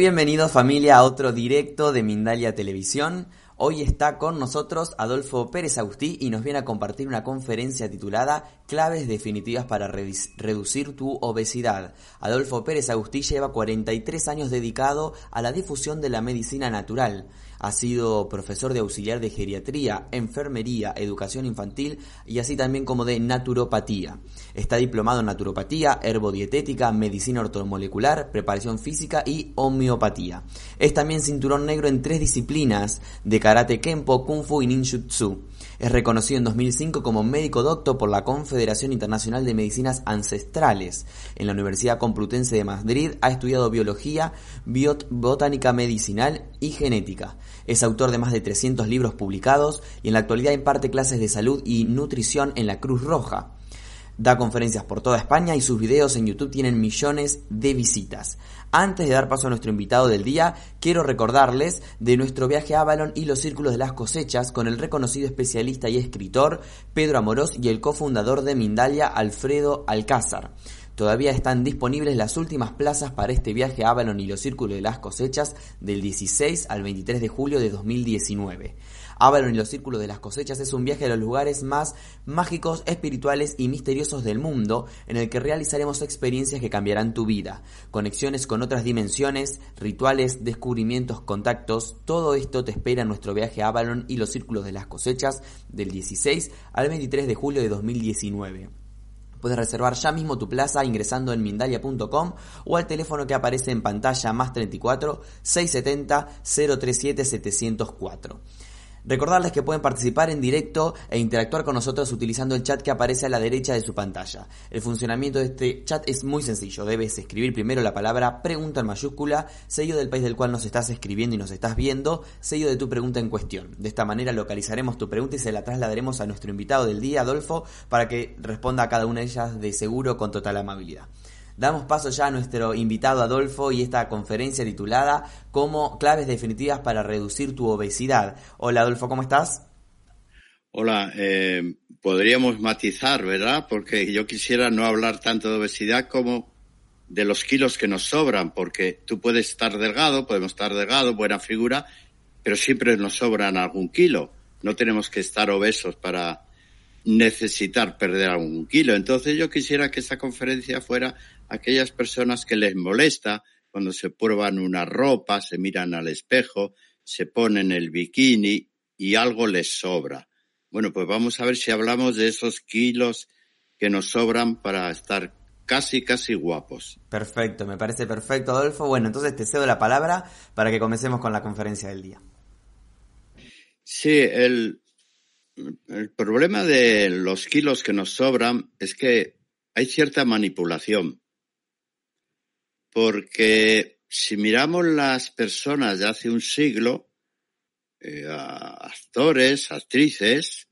Bienvenidos familia a otro directo de Mindalia Televisión. Hoy está con nosotros Adolfo Pérez Agustí y nos viene a compartir una conferencia titulada Claves definitivas para reducir tu obesidad. Adolfo Pérez Agustí lleva 43 años dedicado a la difusión de la medicina natural. Ha sido profesor de auxiliar de geriatría, enfermería, educación infantil y así también como de naturopatía. Está diplomado en naturopatía, herbodietética, medicina ortomolecular, preparación física y homeopatía. Es también cinturón negro en tres disciplinas de karate kempo, kung fu y ninjutsu. Es reconocido en 2005 como médico doctor por la Confederación Internacional de Medicinas Ancestrales. En la Universidad Complutense de Madrid ha estudiado biología, botánica medicinal y genética. Es autor de más de 300 libros publicados y en la actualidad imparte clases de salud y nutrición en la Cruz Roja. Da conferencias por toda España y sus videos en YouTube tienen millones de visitas. Antes de dar paso a nuestro invitado del día, quiero recordarles de nuestro viaje a Avalon y los círculos de las cosechas con el reconocido especialista y escritor Pedro Amorós y el cofundador de Mindalia, Alfredo Alcázar. Todavía están disponibles las últimas plazas para este viaje a Avalon y los círculos de las cosechas del 16 al 23 de julio de 2019. Avalon y los círculos de las cosechas es un viaje a los lugares más mágicos, espirituales y misteriosos del mundo en el que realizaremos experiencias que cambiarán tu vida, conexiones con otras dimensiones, rituales, descubrimientos, contactos, todo esto te espera en nuestro viaje a Avalon y los círculos de las cosechas del 16 al 23 de julio de 2019. Puedes reservar ya mismo tu plaza ingresando en mindalia.com o al teléfono que aparece en pantalla más 34 670 037 704. Recordarles que pueden participar en directo e interactuar con nosotros utilizando el chat que aparece a la derecha de su pantalla. El funcionamiento de este chat es muy sencillo. Debes escribir primero la palabra pregunta en mayúscula, sello del país del cual nos estás escribiendo y nos estás viendo, sello de tu pregunta en cuestión. De esta manera localizaremos tu pregunta y se la trasladaremos a nuestro invitado del día, Adolfo, para que responda a cada una de ellas de seguro con total amabilidad. Damos paso ya a nuestro invitado Adolfo y esta conferencia titulada como claves definitivas para reducir tu obesidad. Hola Adolfo, ¿cómo estás? Hola, eh, podríamos matizar, ¿verdad? Porque yo quisiera no hablar tanto de obesidad como de los kilos que nos sobran, porque tú puedes estar delgado, podemos estar delgado, buena figura, pero siempre nos sobran algún kilo. No tenemos que estar obesos para necesitar perder algún kilo. Entonces yo quisiera que esta conferencia fuera aquellas personas que les molesta cuando se prueban una ropa, se miran al espejo, se ponen el bikini y algo les sobra. Bueno, pues vamos a ver si hablamos de esos kilos que nos sobran para estar casi, casi guapos. Perfecto, me parece perfecto, Adolfo. Bueno, entonces te cedo la palabra para que comencemos con la conferencia del día. Sí, el, el problema de los kilos que nos sobran es que hay cierta manipulación porque si miramos las personas de hace un siglo, eh, actores, actrices,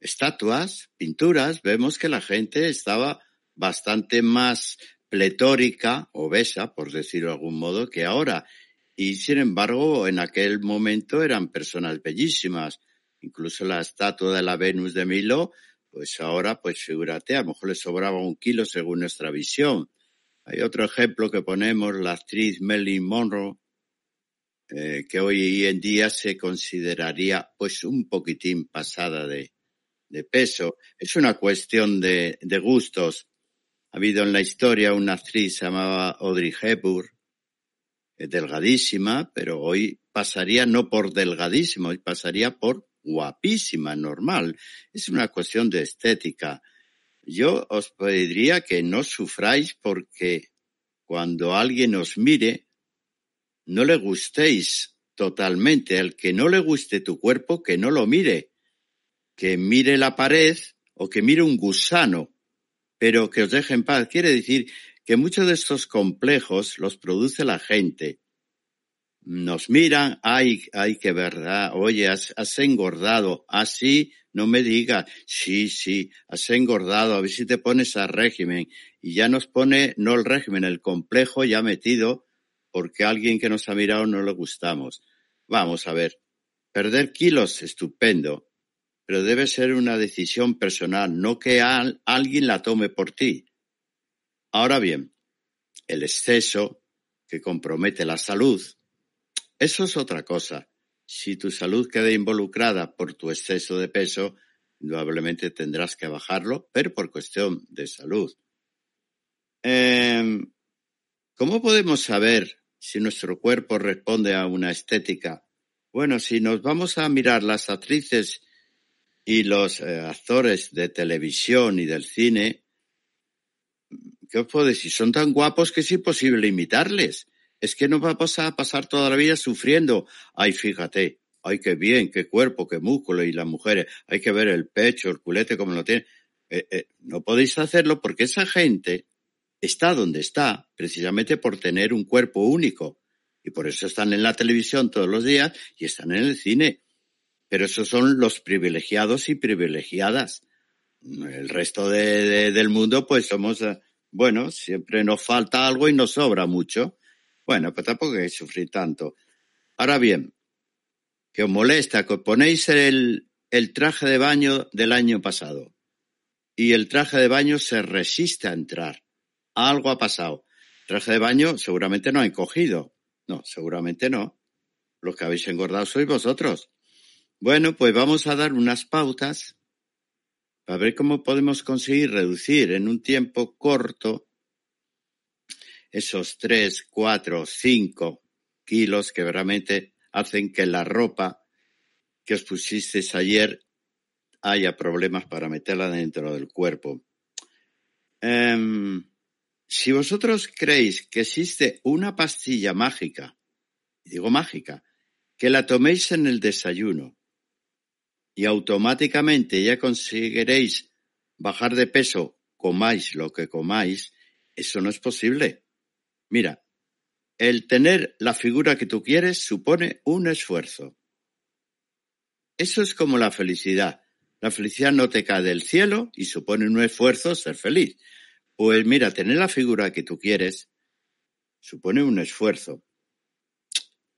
estatuas, pinturas, vemos que la gente estaba bastante más pletórica, obesa, por decirlo de algún modo, que ahora. Y sin embargo, en aquel momento eran personas bellísimas. Incluso la estatua de la Venus de Milo, pues ahora, pues figúrate, a lo mejor le sobraba un kilo según nuestra visión. Hay otro ejemplo que ponemos, la actriz Marilyn Monroe, eh, que hoy en día se consideraría pues un poquitín pasada de, peso. Es una cuestión de, gustos. Ha habido en la historia una actriz llamada Audrey Hepburn, delgadísima, pero hoy pasaría no por delgadísima, hoy pasaría por guapísima, normal. Es una cuestión de estética. Yo os pediría que no sufráis porque cuando alguien os mire, no le gustéis totalmente. Al que no le guste tu cuerpo, que no lo mire. Que mire la pared o que mire un gusano, pero que os deje en paz. Quiere decir que muchos de estos complejos los produce la gente. Nos miran, ay, ay, qué verdad, oye, has, has engordado, así no me digas, sí, sí, has engordado, a ver si te pones a régimen. Y ya nos pone, no el régimen, el complejo ya metido, porque a alguien que nos ha mirado no le gustamos. Vamos a ver, perder kilos, estupendo, pero debe ser una decisión personal, no que alguien la tome por ti. Ahora bien, el exceso que compromete la salud, eso es otra cosa. Si tu salud queda involucrada por tu exceso de peso, indudablemente tendrás que bajarlo, pero por cuestión de salud. Em, ¿Cómo podemos saber si nuestro cuerpo responde a una estética? Bueno, si nos vamos a mirar las actrices y los eh, actores de televisión y del cine, ¿qué os puedo decir? Son tan guapos que es imposible imitarles. Es que no vamos a pasar toda la vida sufriendo. Ay, fíjate, ay, qué bien, qué cuerpo, qué músculo. Y las mujeres, hay que ver el pecho, el culete, como lo tienen. Eh, eh, no podéis hacerlo porque esa gente está donde está precisamente por tener un cuerpo único. Y por eso están en la televisión todos los días y están en el cine. Pero esos son los privilegiados y privilegiadas. El resto del mundo, pues somos, eh, bueno, siempre nos falta algo y nos sobra mucho. Bueno, pues tampoco hay que sufrir tanto. Ahora bien, que os molesta que os ponéis el, traje de baño del año pasado y el traje de baño se resiste a entrar. Algo ha pasado. Traje de baño seguramente no ha encogido. No, seguramente no. Los que habéis engordado sois vosotros. Bueno, pues vamos a dar unas pautas para ver cómo podemos conseguir reducir en un tiempo corto esos tres, cuatro, cinco kilos que realmente hacen que la ropa que os pusisteis ayer haya problemas para meterla dentro del cuerpo. Em, si vosotros creéis que existe una pastilla mágica, digo mágica, que la toméis en el desayuno y automáticamente ya conseguiréis bajar de peso, comáis lo que comáis, eso no es posible. Mira, el tener la figura que tú quieres supone un esfuerzo. Eso es como la felicidad. La felicidad no te cae del cielo y supone un esfuerzo ser feliz. Pues mira, tener la figura que tú quieres supone un esfuerzo.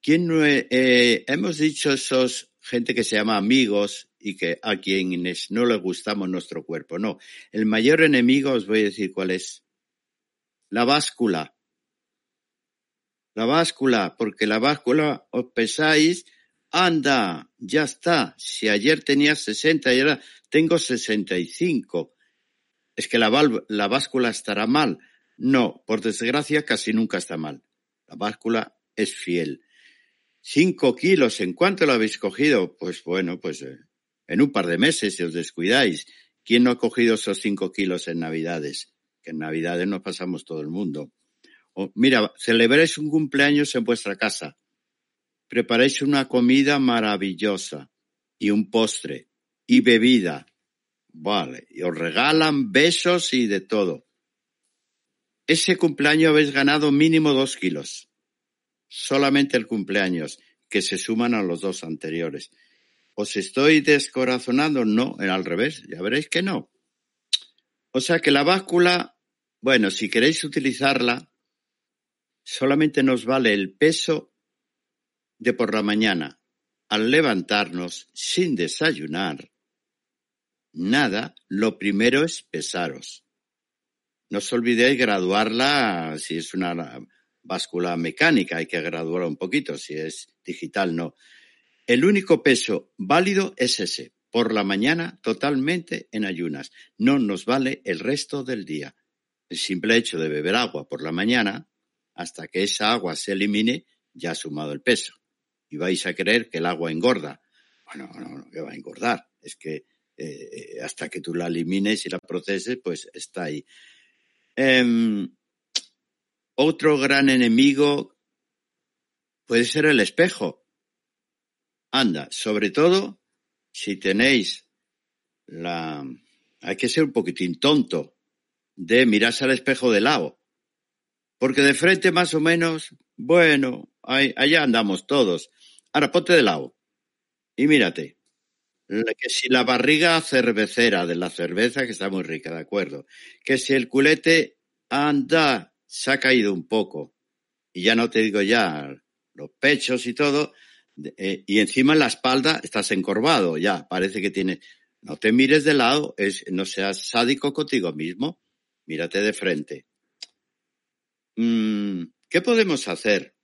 ¿Quién no eh, hemos dicho esos gente que se llama amigos y que a quienes no les gustamos nuestro cuerpo? No, el mayor enemigo os voy a decir cuál es. La báscula. La báscula, porque la báscula os pesáis, anda, ya está. Si ayer tenía 60 y ahora tengo 65. Es que la, la báscula estará mal. No, por desgracia casi nunca está mal. La báscula es fiel. Cinco kilos, ¿en cuánto lo habéis cogido? Pues bueno, pues eh, en un par de meses, si os descuidáis. ¿Quién no ha cogido esos cinco kilos en Navidades? Que en Navidades nos pasamos todo el mundo mira, celebráis un cumpleaños en vuestra casa, preparáis una comida maravillosa y un postre y bebida, vale, y os regalan besos y de todo. Ese cumpleaños habéis ganado mínimo dos kilos. Solamente el cumpleaños, que se suman a los dos anteriores. ¿Os estoy descorazonando? No, al revés, ya veréis que no. O sea que la báscula, bueno, si queréis utilizarla, solamente nos vale el peso de por la mañana, al levantarnos sin desayunar. Nada, lo primero es pesaros. No os olvidéis graduarla si es una báscula mecánica, hay que graduarla un poquito, si es digital no. El único peso válido es ese, por la mañana totalmente en ayunas. No nos vale el resto del día. El simple hecho de beber agua por la mañana hasta que esa agua se elimine, ya ha sumado el peso. Y vais a creer que el agua engorda. Bueno, no, no, que va a engordar. Es que eh, hasta que tú la elimines y la proceses, pues está ahí. Em, otro gran enemigo puede ser el espejo. Anda, sobre todo si tenéis la... Hay que ser un poquitín tonto de mirarse al espejo de lado porque de frente más o menos, bueno, allá andamos todos. Ahora ponte de lado y mírate. Que si la barriga cervecera de la cerveza, que está muy rica, de acuerdo. Que si el culete anda, se ha caído un poco. Y ya no te digo ya los pechos y todo. Eh, y encima en la espalda estás encorvado, ya, parece que tiene. No te mires de lado, es, no seas sádico contigo mismo, mírate de frente. Mm, ¿Qué podemos hacer?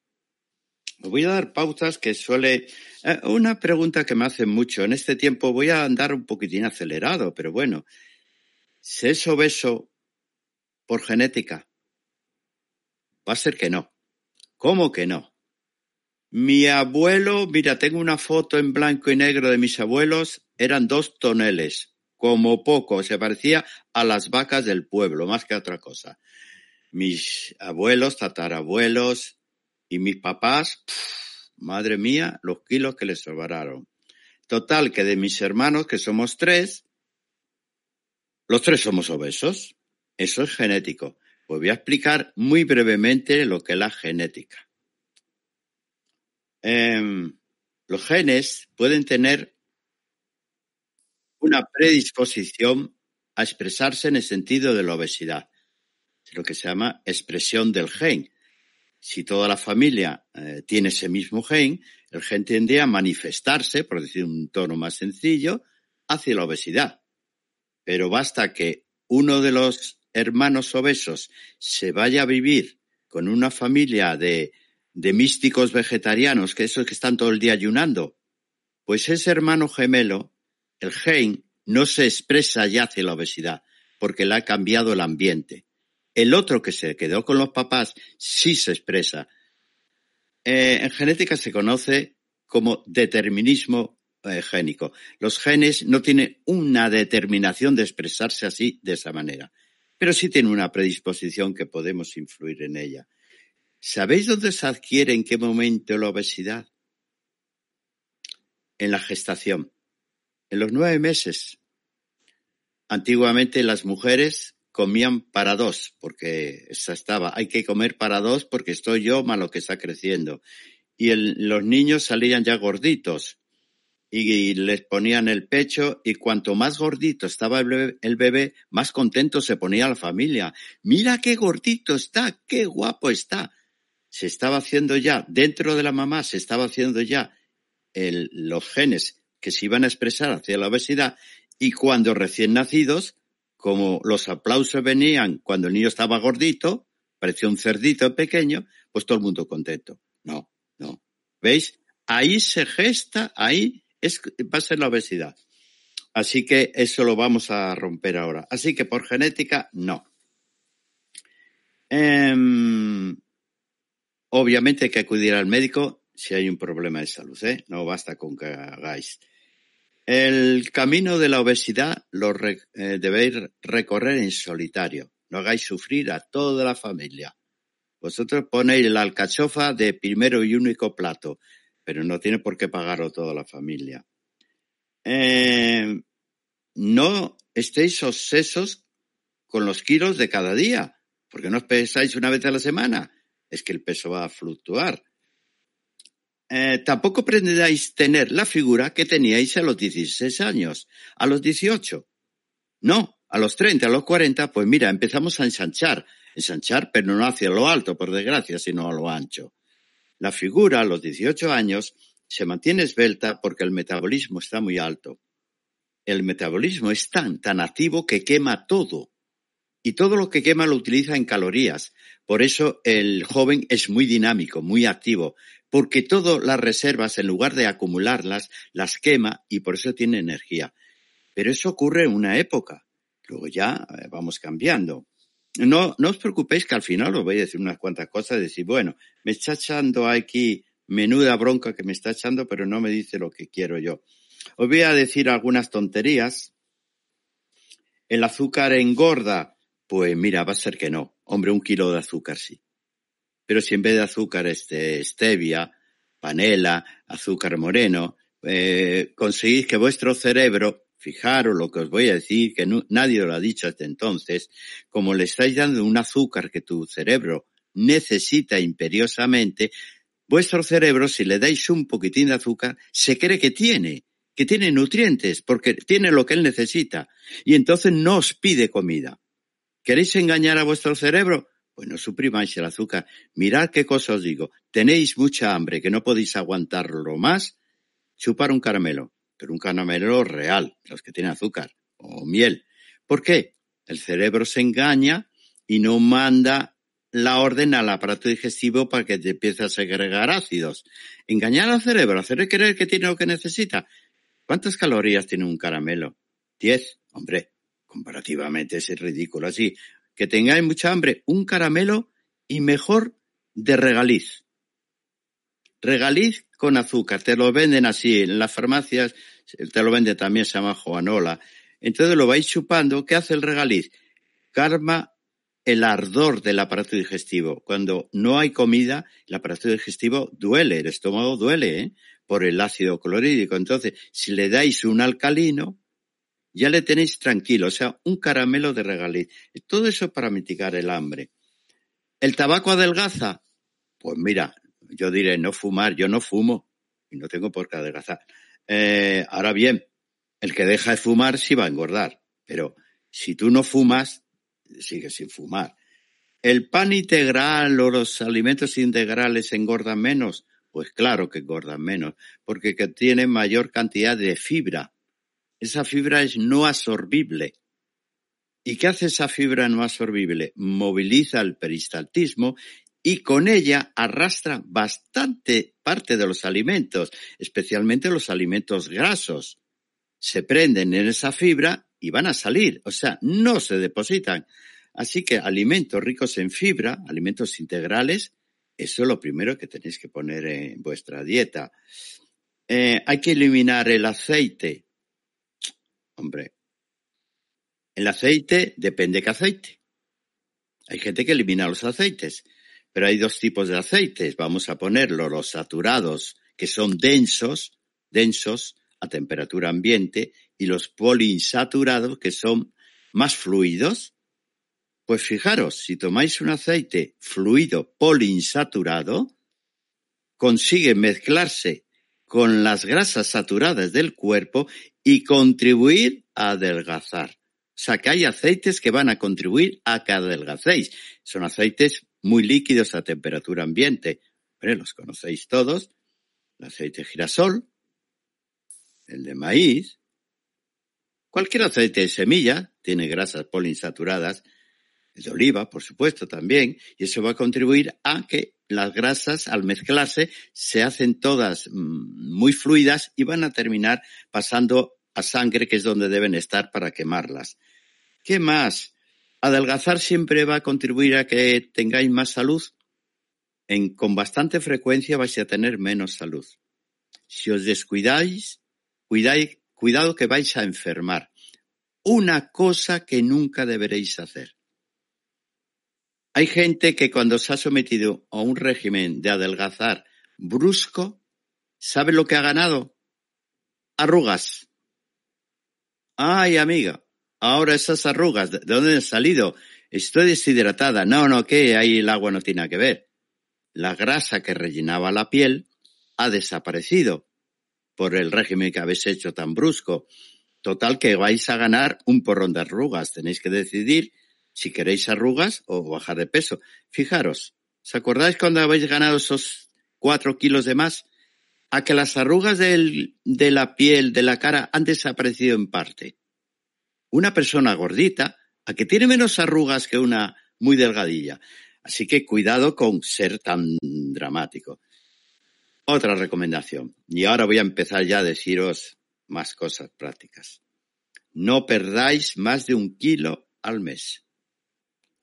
Os voy a dar pautas que suele... Eh, una pregunta que me hacen mucho. En este tiempo voy a andar un poquitín acelerado, pero bueno. ¿Se es obeso por genética? Va a ser que no. ¿Cómo que no? Mi abuelo, mira, tengo una foto en blanco y negro de mis abuelos, eran dos toneles, como poco, se parecía a las vacas del pueblo, más que a otra cosa. Mis abuelos, tatarabuelos y mis papás, madre mía, los kilos que les sobraron. Total, que de mis hermanos, que somos tres, los tres somos obesos. Eso es genético. Pues voy a explicar muy brevemente lo que es la genética. Em, los genes pueden tener una predisposición a expresarse en el sentido de la obesidad, lo que se llama expresión del gen. Si toda la familia eh, tiene ese mismo gen, el gen tiende a manifestarse, por decir un tono más sencillo, hacia la obesidad. Pero basta que uno de los hermanos obesos se vaya a vivir con una familia de, de místicos vegetarianos, que esos que están todo el día ayunando, pues ese hermano gemelo, el gen, no se expresa ya hacia la obesidad, porque le ha cambiado el ambiente. El otro que se quedó con los papás sí se expresa. Eh, en genética se conoce como determinismo eh, génico. Los genes no tienen una determinación de expresarse así, de esa manera pero sí tiene una predisposición que podemos influir en ella. ¿Sabéis dónde se adquiere, en qué momento la obesidad? En la gestación, en los nueve meses. Antiguamente las mujeres comían para dos, porque esa estaba, hay que comer para dos porque estoy yo malo que está creciendo. Y los niños salían ya gorditos y les ponían el pecho y cuanto más gordito estaba el bebé, más contento se ponía la familia. Mira qué gordito está, qué guapo está. Se estaba haciendo ya, dentro de la mamá se estaba haciendo ya los genes que se iban a expresar hacia la obesidad y cuando recién nacidos, como los aplausos venían cuando el niño estaba gordito, parecía un cerdito pequeño, pues todo el mundo contento. No, no. ¿Veis? Ahí se gesta, ahí es, va a ser la obesidad. Así que eso lo vamos a romper ahora. Así que por genética, no. Em, obviamente hay que acudir al médico si hay un problema de salud, ¿eh? No basta con que hagáis. El camino de la obesidad lo eh, debéis recorrer en solitario. No hagáis sufrir a toda la familia. Vosotros ponéis la alcachofa de primero y único plato pero no tiene por qué pagarlo toda la familia. Eh, no estéis obsesos con los kilos de cada día, porque no os pesáis una vez a la semana, es que el peso va a fluctuar. Eh, tampoco pretendáis tener la figura que teníais a los 16 años, a los 18. No, a los 30, a los 40, pues mira, empezamos a ensanchar, ensanchar, pero no hacia lo alto, por desgracia, sino a lo ancho. La figura a los 18 años se mantiene esbelta porque el metabolismo está muy alto. El metabolismo es tan, tan activo que quema todo. Y todo lo que quema lo utiliza en calorías. Por eso el joven es muy dinámico, muy activo, porque todas las reservas, en lugar de acumularlas, las quema y por eso tiene energía. Pero eso ocurre en una época. Luego ya eh, vamos cambiando. No, no os preocupéis que al final os voy a decir unas cuantas cosas, decir, bueno, me está echando aquí menuda bronca que me está echando, pero no me dice lo que quiero yo. Os voy a decir algunas tonterías. El azúcar engorda. Pues mira, va a ser que no. Hombre, un kilo de azúcar sí. Pero si en vez de azúcar este, stevia, panela, azúcar moreno, eh, conseguís que vuestro cerebro Fijaros lo que os voy a decir, que nadie lo ha dicho hasta entonces, como le estáis dando un azúcar que tu cerebro necesita imperiosamente, vuestro cerebro, si le dais un poquitín de azúcar, se cree que tiene, que tiene nutrientes, porque tiene lo que él necesita, y entonces no os pide comida. ¿Queréis engañar a vuestro cerebro? Pues no suprimáis el azúcar. Mirad qué cosa os digo. Tenéis mucha hambre, que no podéis aguantarlo más. Chupar un caramelo pero un caramelo real, los que tienen azúcar o miel. ¿Por qué? El cerebro se engaña y no manda la orden al aparato digestivo para que te empiece a segregar ácidos. Engañar al cerebro, hacerle creer que tiene lo que necesita. ¿Cuántas calorías tiene un caramelo? Diez. Hombre, comparativamente es ridículo. Así, que tengáis mucha hambre, un caramelo y mejor de regaliz. Regaliz con azúcar. Te lo venden así en las farmacias, te lo vende también, se llama Juanola. Entonces lo vais chupando. ¿Qué hace el regaliz? Karma el ardor del aparato digestivo. Cuando no hay comida, el aparato digestivo duele, el estómago duele ¿eh? por el ácido clorhídrico. Entonces, si le dais un alcalino, ya le tenéis tranquilo, o sea, un caramelo de regaliz. Todo eso para mitigar el hambre. ¿El tabaco adelgaza? Pues mira, yo diré no fumar, yo no fumo y no tengo por qué adelgazar. Eh, ahora bien, el que deja de fumar sí va a engordar, pero si tú no fumas, sigue sin fumar. ¿El pan integral o los alimentos integrales engordan menos? Pues claro que engordan menos, porque tienen mayor cantidad de fibra. Esa fibra es no absorbible. ¿Y qué hace esa fibra no absorbible? Moviliza el peristaltismo y con ella arrastra bastante parte de los alimentos, especialmente los alimentos grasos. Se prenden en esa fibra y van a salir, o sea, no se depositan. Así que alimentos ricos en fibra, alimentos integrales, eso es lo primero que tenéis que poner en vuestra dieta. Eh, hay que eliminar el aceite. Hombre, el aceite depende qué aceite. Hay gente que elimina los aceites, pero hay dos tipos de aceites. Vamos a ponerlo, los saturados, que son densos, densos a temperatura ambiente, y los poliinsaturados, que son más fluidos. Pues fijaros, si tomáis un aceite fluido poliinsaturado, consigue mezclarse con las grasas saturadas del cuerpo y contribuir a adelgazar. O sea que hay aceites que van a contribuir a que adelgacéis. Son aceites muy líquidos a temperatura ambiente. los conocéis todos. El aceite de girasol, el de maíz, Cualquier aceite de semilla tiene grasas poliinsaturadas, el de oliva, por supuesto, también, y eso va a contribuir a que las grasas, al mezclarse, se hacen todas mm, muy fluidas y van a terminar pasando a sangre, que es donde deben estar para quemarlas. ¿Qué más? Adelgazar siempre va a contribuir a que tengáis más salud. En, con bastante frecuencia vais a tener menos salud. Si os descuidáis, cuidáis, cuidado que vais a enfermar. Una cosa que nunca deberéis hacer. Hay gente que cuando se ha sometido a un régimen de adelgazar brusco, ¿sabe lo que ha ganado? Arrugas. Ay, amiga, ahora esas arrugas, ¿de dónde han salido? Estoy deshidratada. No, no, que ahí el agua no tiene que ver. La grasa que rellenaba la piel ha desaparecido por el régimen que habéis hecho tan brusco. Total que vais a ganar un porrón de arrugas. Tenéis que decidir si queréis arrugas o bajar de peso. Fijaros, ¿os acordáis cuando habéis ganado esos cuatro kilos de más? A que las arrugas de la piel, de la cara, han desaparecido en parte. Una persona gordita, a que tiene menos arrugas que una muy delgadilla. Así que cuidado con ser tan dramático. Otra recomendación. Y ahora voy a empezar ya a deciros más cosas prácticas. No perdáis más de un kilo al mes.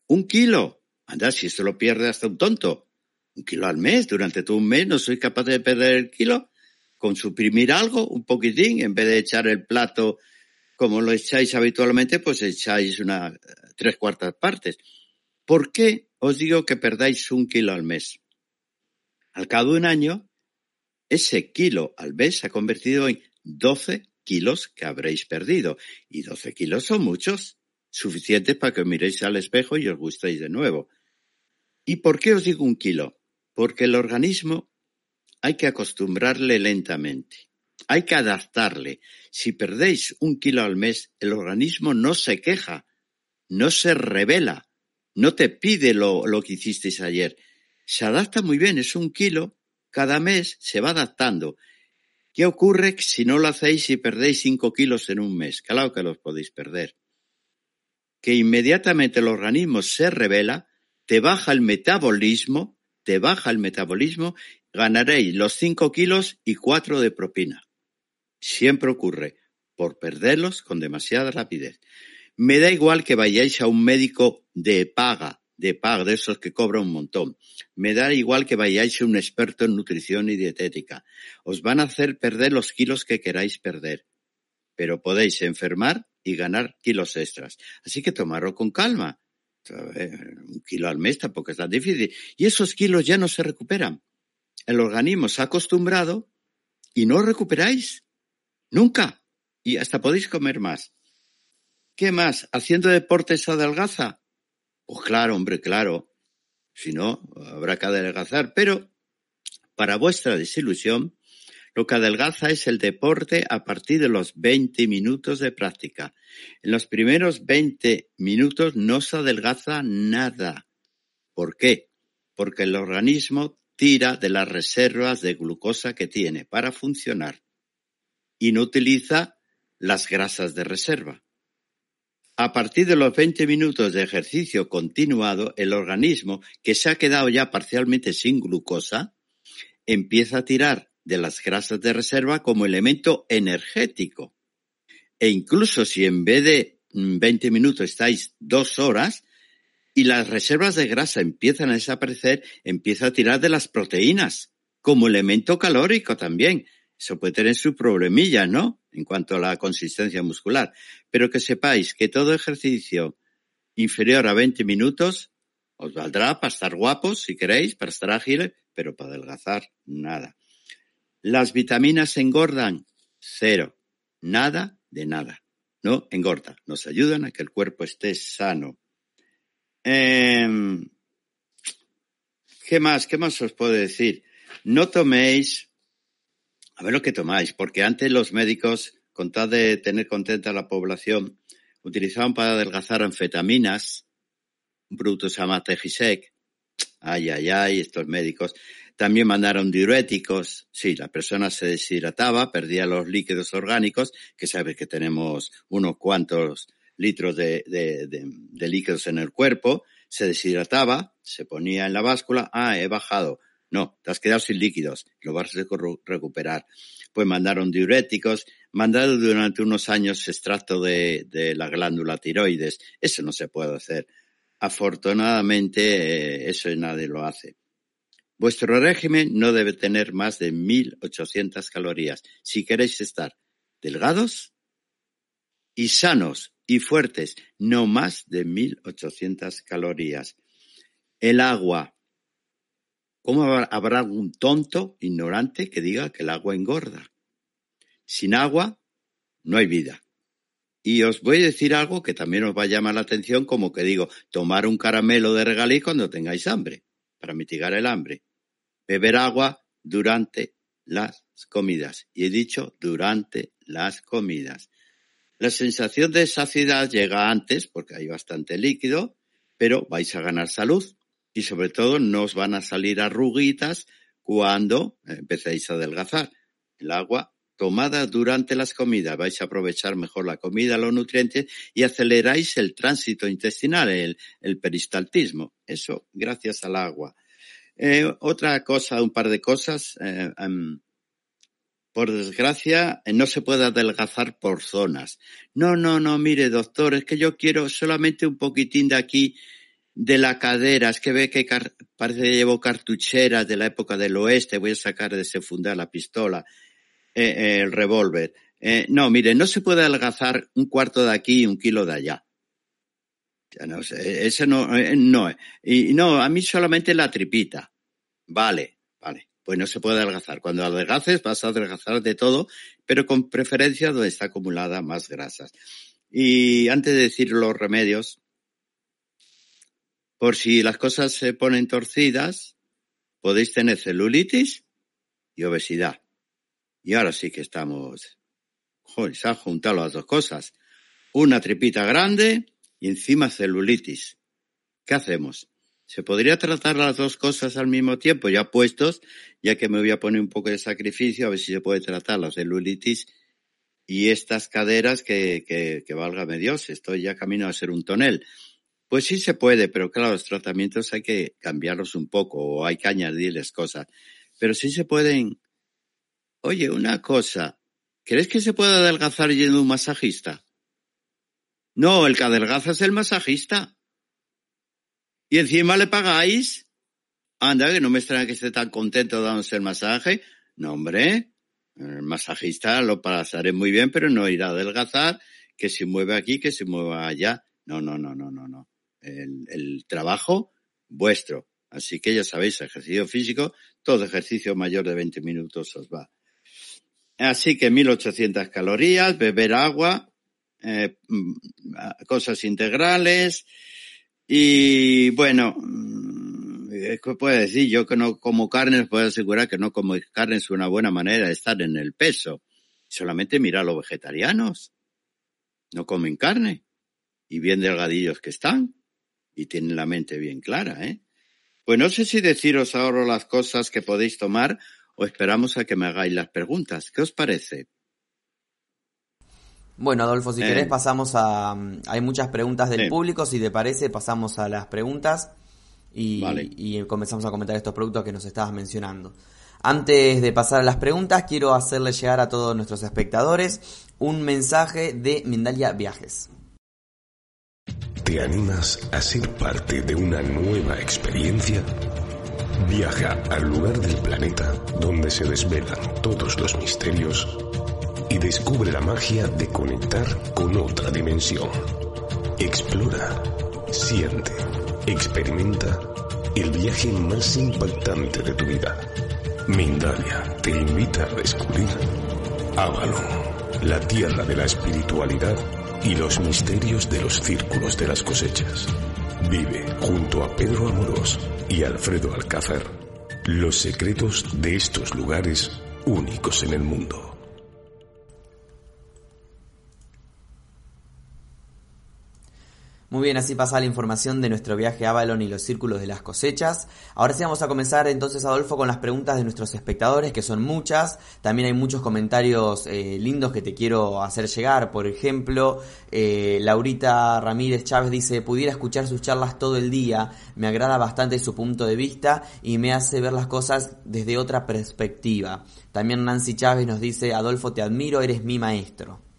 ¿Un kilo? Anda, si esto lo pierde hasta un tonto. Un kilo al mes, durante todo un mes no soy capaz de perder el kilo. Con suprimir algo, un poquitín, en vez de echar el plato como lo echáis habitualmente, pues echáis una tres cuartas partes. ¿Por qué os digo que perdáis un kilo al mes? Al cabo de un año, ese kilo al mes se ha convertido en 12 kilos que habréis perdido. Y 12 kilos son muchos, suficientes para que miréis al espejo y os gustéis de nuevo. ¿Y por qué os digo un kilo? Porque el organismo hay que acostumbrarle lentamente. Hay que adaptarle. Si perdéis un kilo al mes, el organismo no se queja, no se revela, no te pide lo, lo que hicisteis ayer. Se adapta muy bien, es un kilo cada mes se va adaptando. ¿Qué ocurre si no lo hacéis y perdéis cinco kilos en un mes? Claro que los podéis perder. Que inmediatamente el organismo se revela, te baja el metabolismo, te baja el metabolismo, ganaréis los 5 kilos y 4 de propina. Siempre ocurre por perderlos con demasiada rapidez. Me da igual que vayáis a un médico de paga, de paga, de esos que cobran un montón. Me da igual que vayáis a un experto en nutrición y dietética. Os van a hacer perder los kilos que queráis perder. Pero podéis enfermar y ganar kilos extras. Así que tomarlo con calma. Un kilo al mes tampoco es tan difícil. Y esos kilos ya no se recuperan. El organismo se ha acostumbrado y no recuperáis. Nunca. Y hasta podéis comer más. ¿Qué más? ¿Haciendo deportes adelgaza? Pues claro, hombre, claro. Si no, habrá que adelgazar. Pero, para vuestra desilusión, lo que adelgaza es el deporte a partir de los 20 minutos de práctica. En los primeros 20 minutos no se adelgaza nada. ¿Por qué? Porque el organismo tira de las reservas de glucosa que tiene para funcionar y no utiliza las grasas de reserva. A partir de los 20 minutos de ejercicio continuado, el organismo, que se ha quedado ya parcialmente sin glucosa, empieza a tirar de las grasas de reserva como elemento energético. E incluso si en vez de 20 mm, minutos estáis dos horas y las reservas de grasa empiezan a desaparecer, empieza a tirar de las proteínas como elemento calórico también. Eso puede tener su problemilla, ¿no? En cuanto a la consistencia muscular. Pero que sepáis que todo ejercicio inferior a 20 minutos os valdrá para estar guapos, si queréis, para estar ágiles, pero para adelgazar, nada. Las vitaminas engordan, cero, nada de nada. No engorda, nos ayudan a que el cuerpo esté sano. Em, ¿Qué más? ¿Qué más os puedo decir? No toméis, a ver lo que tomáis, porque antes los médicos, con tal de tener contenta a la población, utilizaban para adelgazar anfetaminas, un producto se llama. Ay, ay, ay, estos médicos. También mandaron diuréticos. Sí, la persona se deshidrataba, perdía los líquidos orgánicos, que sabes que tenemos unos cuantos litros de, líquidos en el cuerpo, se deshidrataba, se ponía en la báscula, ah, he bajado. No, te has quedado sin líquidos, lo vas a recuperar. Pues mandaron diuréticos, mandaron durante unos años extracto de, de la glándula tiroides. Eso no se puede hacer. Afortunadamente, eh, eso nadie lo hace. Vuestro régimen no debe tener más de 1800 calorías si queréis estar delgados y sanos y fuertes, no más de 1800 calorías. El agua. ¿Cómo habrá algún tonto ignorante que diga que el agua engorda? Sin agua no hay vida. Y os voy a decir algo que también os va a llamar la atención, como que digo, tomar un caramelo de regalí cuando tengáis hambre, para mitigar el hambre beber agua durante las comidas. Y he dicho durante las comidas. La sensación de saciedad llega antes porque hay bastante líquido, pero vais a ganar salud y sobre todo no os van a salir arruguitas cuando empecéis a adelgazar. El agua tomada durante las comidas vais a aprovechar mejor la comida, los nutrientes y aceleráis el tránsito intestinal, el, el peristaltismo. Eso gracias al agua. Eh, otra cosa, un par de cosas. Eh, em, por desgracia, eh, no se puede adelgazar por zonas. No, no, no, mire, doctor, es que yo quiero solamente un poquitín de aquí de la cadera. Es que ve que parece que llevo cartucheras de la época del oeste. Voy a sacar de ese fundar la pistola, el revólver. no, mire, no se puede adelgazar un cuarto de aquí y un kilo de allá. No sé, ese no, no. Y no, a mí solamente la tripita. Vale, vale. Pues no se puede adelgazar. Cuando adelgaces vas a adelgazar de todo, pero con preferencia donde está acumulada más grasas. Y antes de decir los remedios, por si las cosas se ponen torcidas, podéis tener celulitis y obesidad. Y ahora sí que estamos, joder, se han juntado las dos cosas. Una tripita grande y encima celulitis. ¿Qué hacemos? Se podría tratar las dos cosas al mismo tiempo, ya puestos, ya que me voy a poner un poco de sacrificio, a ver si se puede tratar la celulitis y estas caderas que, que, que válgame Dios, estoy ya camino a ser un tonel. Pues sí se puede, pero claro, los tratamientos hay que cambiarlos un poco o hay que añadirles cosas. Pero sí se pueden. Oye, una cosa. ¿Crees que se puede adelgazar yendo a un masajista? No, el que adelgaza es el masajista. Y encima le pagáis. Anda, que no me extraña que esté tan contento dándose el masaje. No, hombre. El masajista lo pasaré muy bien, pero no irá a adelgazar, que se mueve aquí, que se mueva allá. No, no, no, no, no, no el, trabajo vuestro. Así que ya sabéis, ejercicio físico, todo ejercicio mayor de 20 minutos os va. Así que 1800 calorías, beber agua, eh, mm, cosas integrales y bueno, mm, ¿qué puedo decir? Yo que no como carne, os puedo asegurar que no como carne es una buena manera de estar en el peso. Solamente mira a los vegetarianos. No comen carne y bien delgadillos que están y tienen la mente bien clara, ¿eh? Pues no sé si deciros ahora las cosas que podéis tomar o esperamos a que me hagáis las preguntas. ¿Qué os parece? Bueno, Adolfo, si querés eh. pasamos a... Hay muchas preguntas del público, si te parece pasamos a las preguntas y, y comenzamos a comentar estos productos que nos estabas mencionando. Antes de pasar a las preguntas, quiero hacerle llegar a todos nuestros espectadores un mensaje de Mindalia Viajes. ¿Te animas a ser parte de una nueva experiencia? Viaja al lugar del planeta donde se desvelan todos los misterios y descubre la magia de conectar con otra dimensión. Explora, siente, experimenta el viaje más impactante de tu vida. Mindalia te invita a descubrir Avalon, la tierra de la espiritualidad y los misterios de los círculos de las cosechas. Vive junto a Pedro Amorós y Alfredo Alcázar los secretos de estos lugares únicos en el mundo. Muy bien, así pasa la información de nuestro viaje a Avalon y los círculos de las cosechas. Ahora sí vamos a comenzar entonces, Adolfo, con las preguntas de nuestros espectadores, que son muchas. También hay muchos comentarios eh, lindos que te quiero hacer llegar. Por ejemplo, eh, Laurita Ramírez Chávez dice, pudiera escuchar sus charlas todo el día, me agrada bastante su punto de vista y me hace ver las cosas desde otra perspectiva. También Nancy Chávez nos dice, Adolfo, te admiro, eres mi maestro.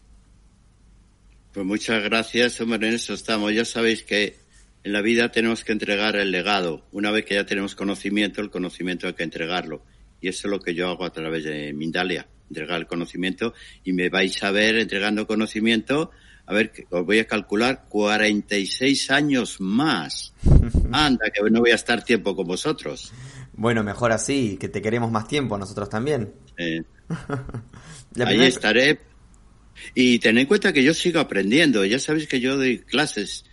Pues muchas gracias, hombre, en eso estamos. Ya sabéis que en la vida tenemos que entregar el legado. Una vez que ya tenemos conocimiento, el conocimiento hay que entregarlo. Y eso es lo que yo hago a través de Mindalia, entregar el conocimiento. Y me vais a ver entregando conocimiento. A ver, os voy a calcular 46 años más. Anda, que no voy a estar tiempo con vosotros. Bueno, mejor así, que te queremos más tiempo, nosotros también. Ahí estaré y ten en cuenta que yo sigo aprendiendo. Ya sabéis que yo doy clases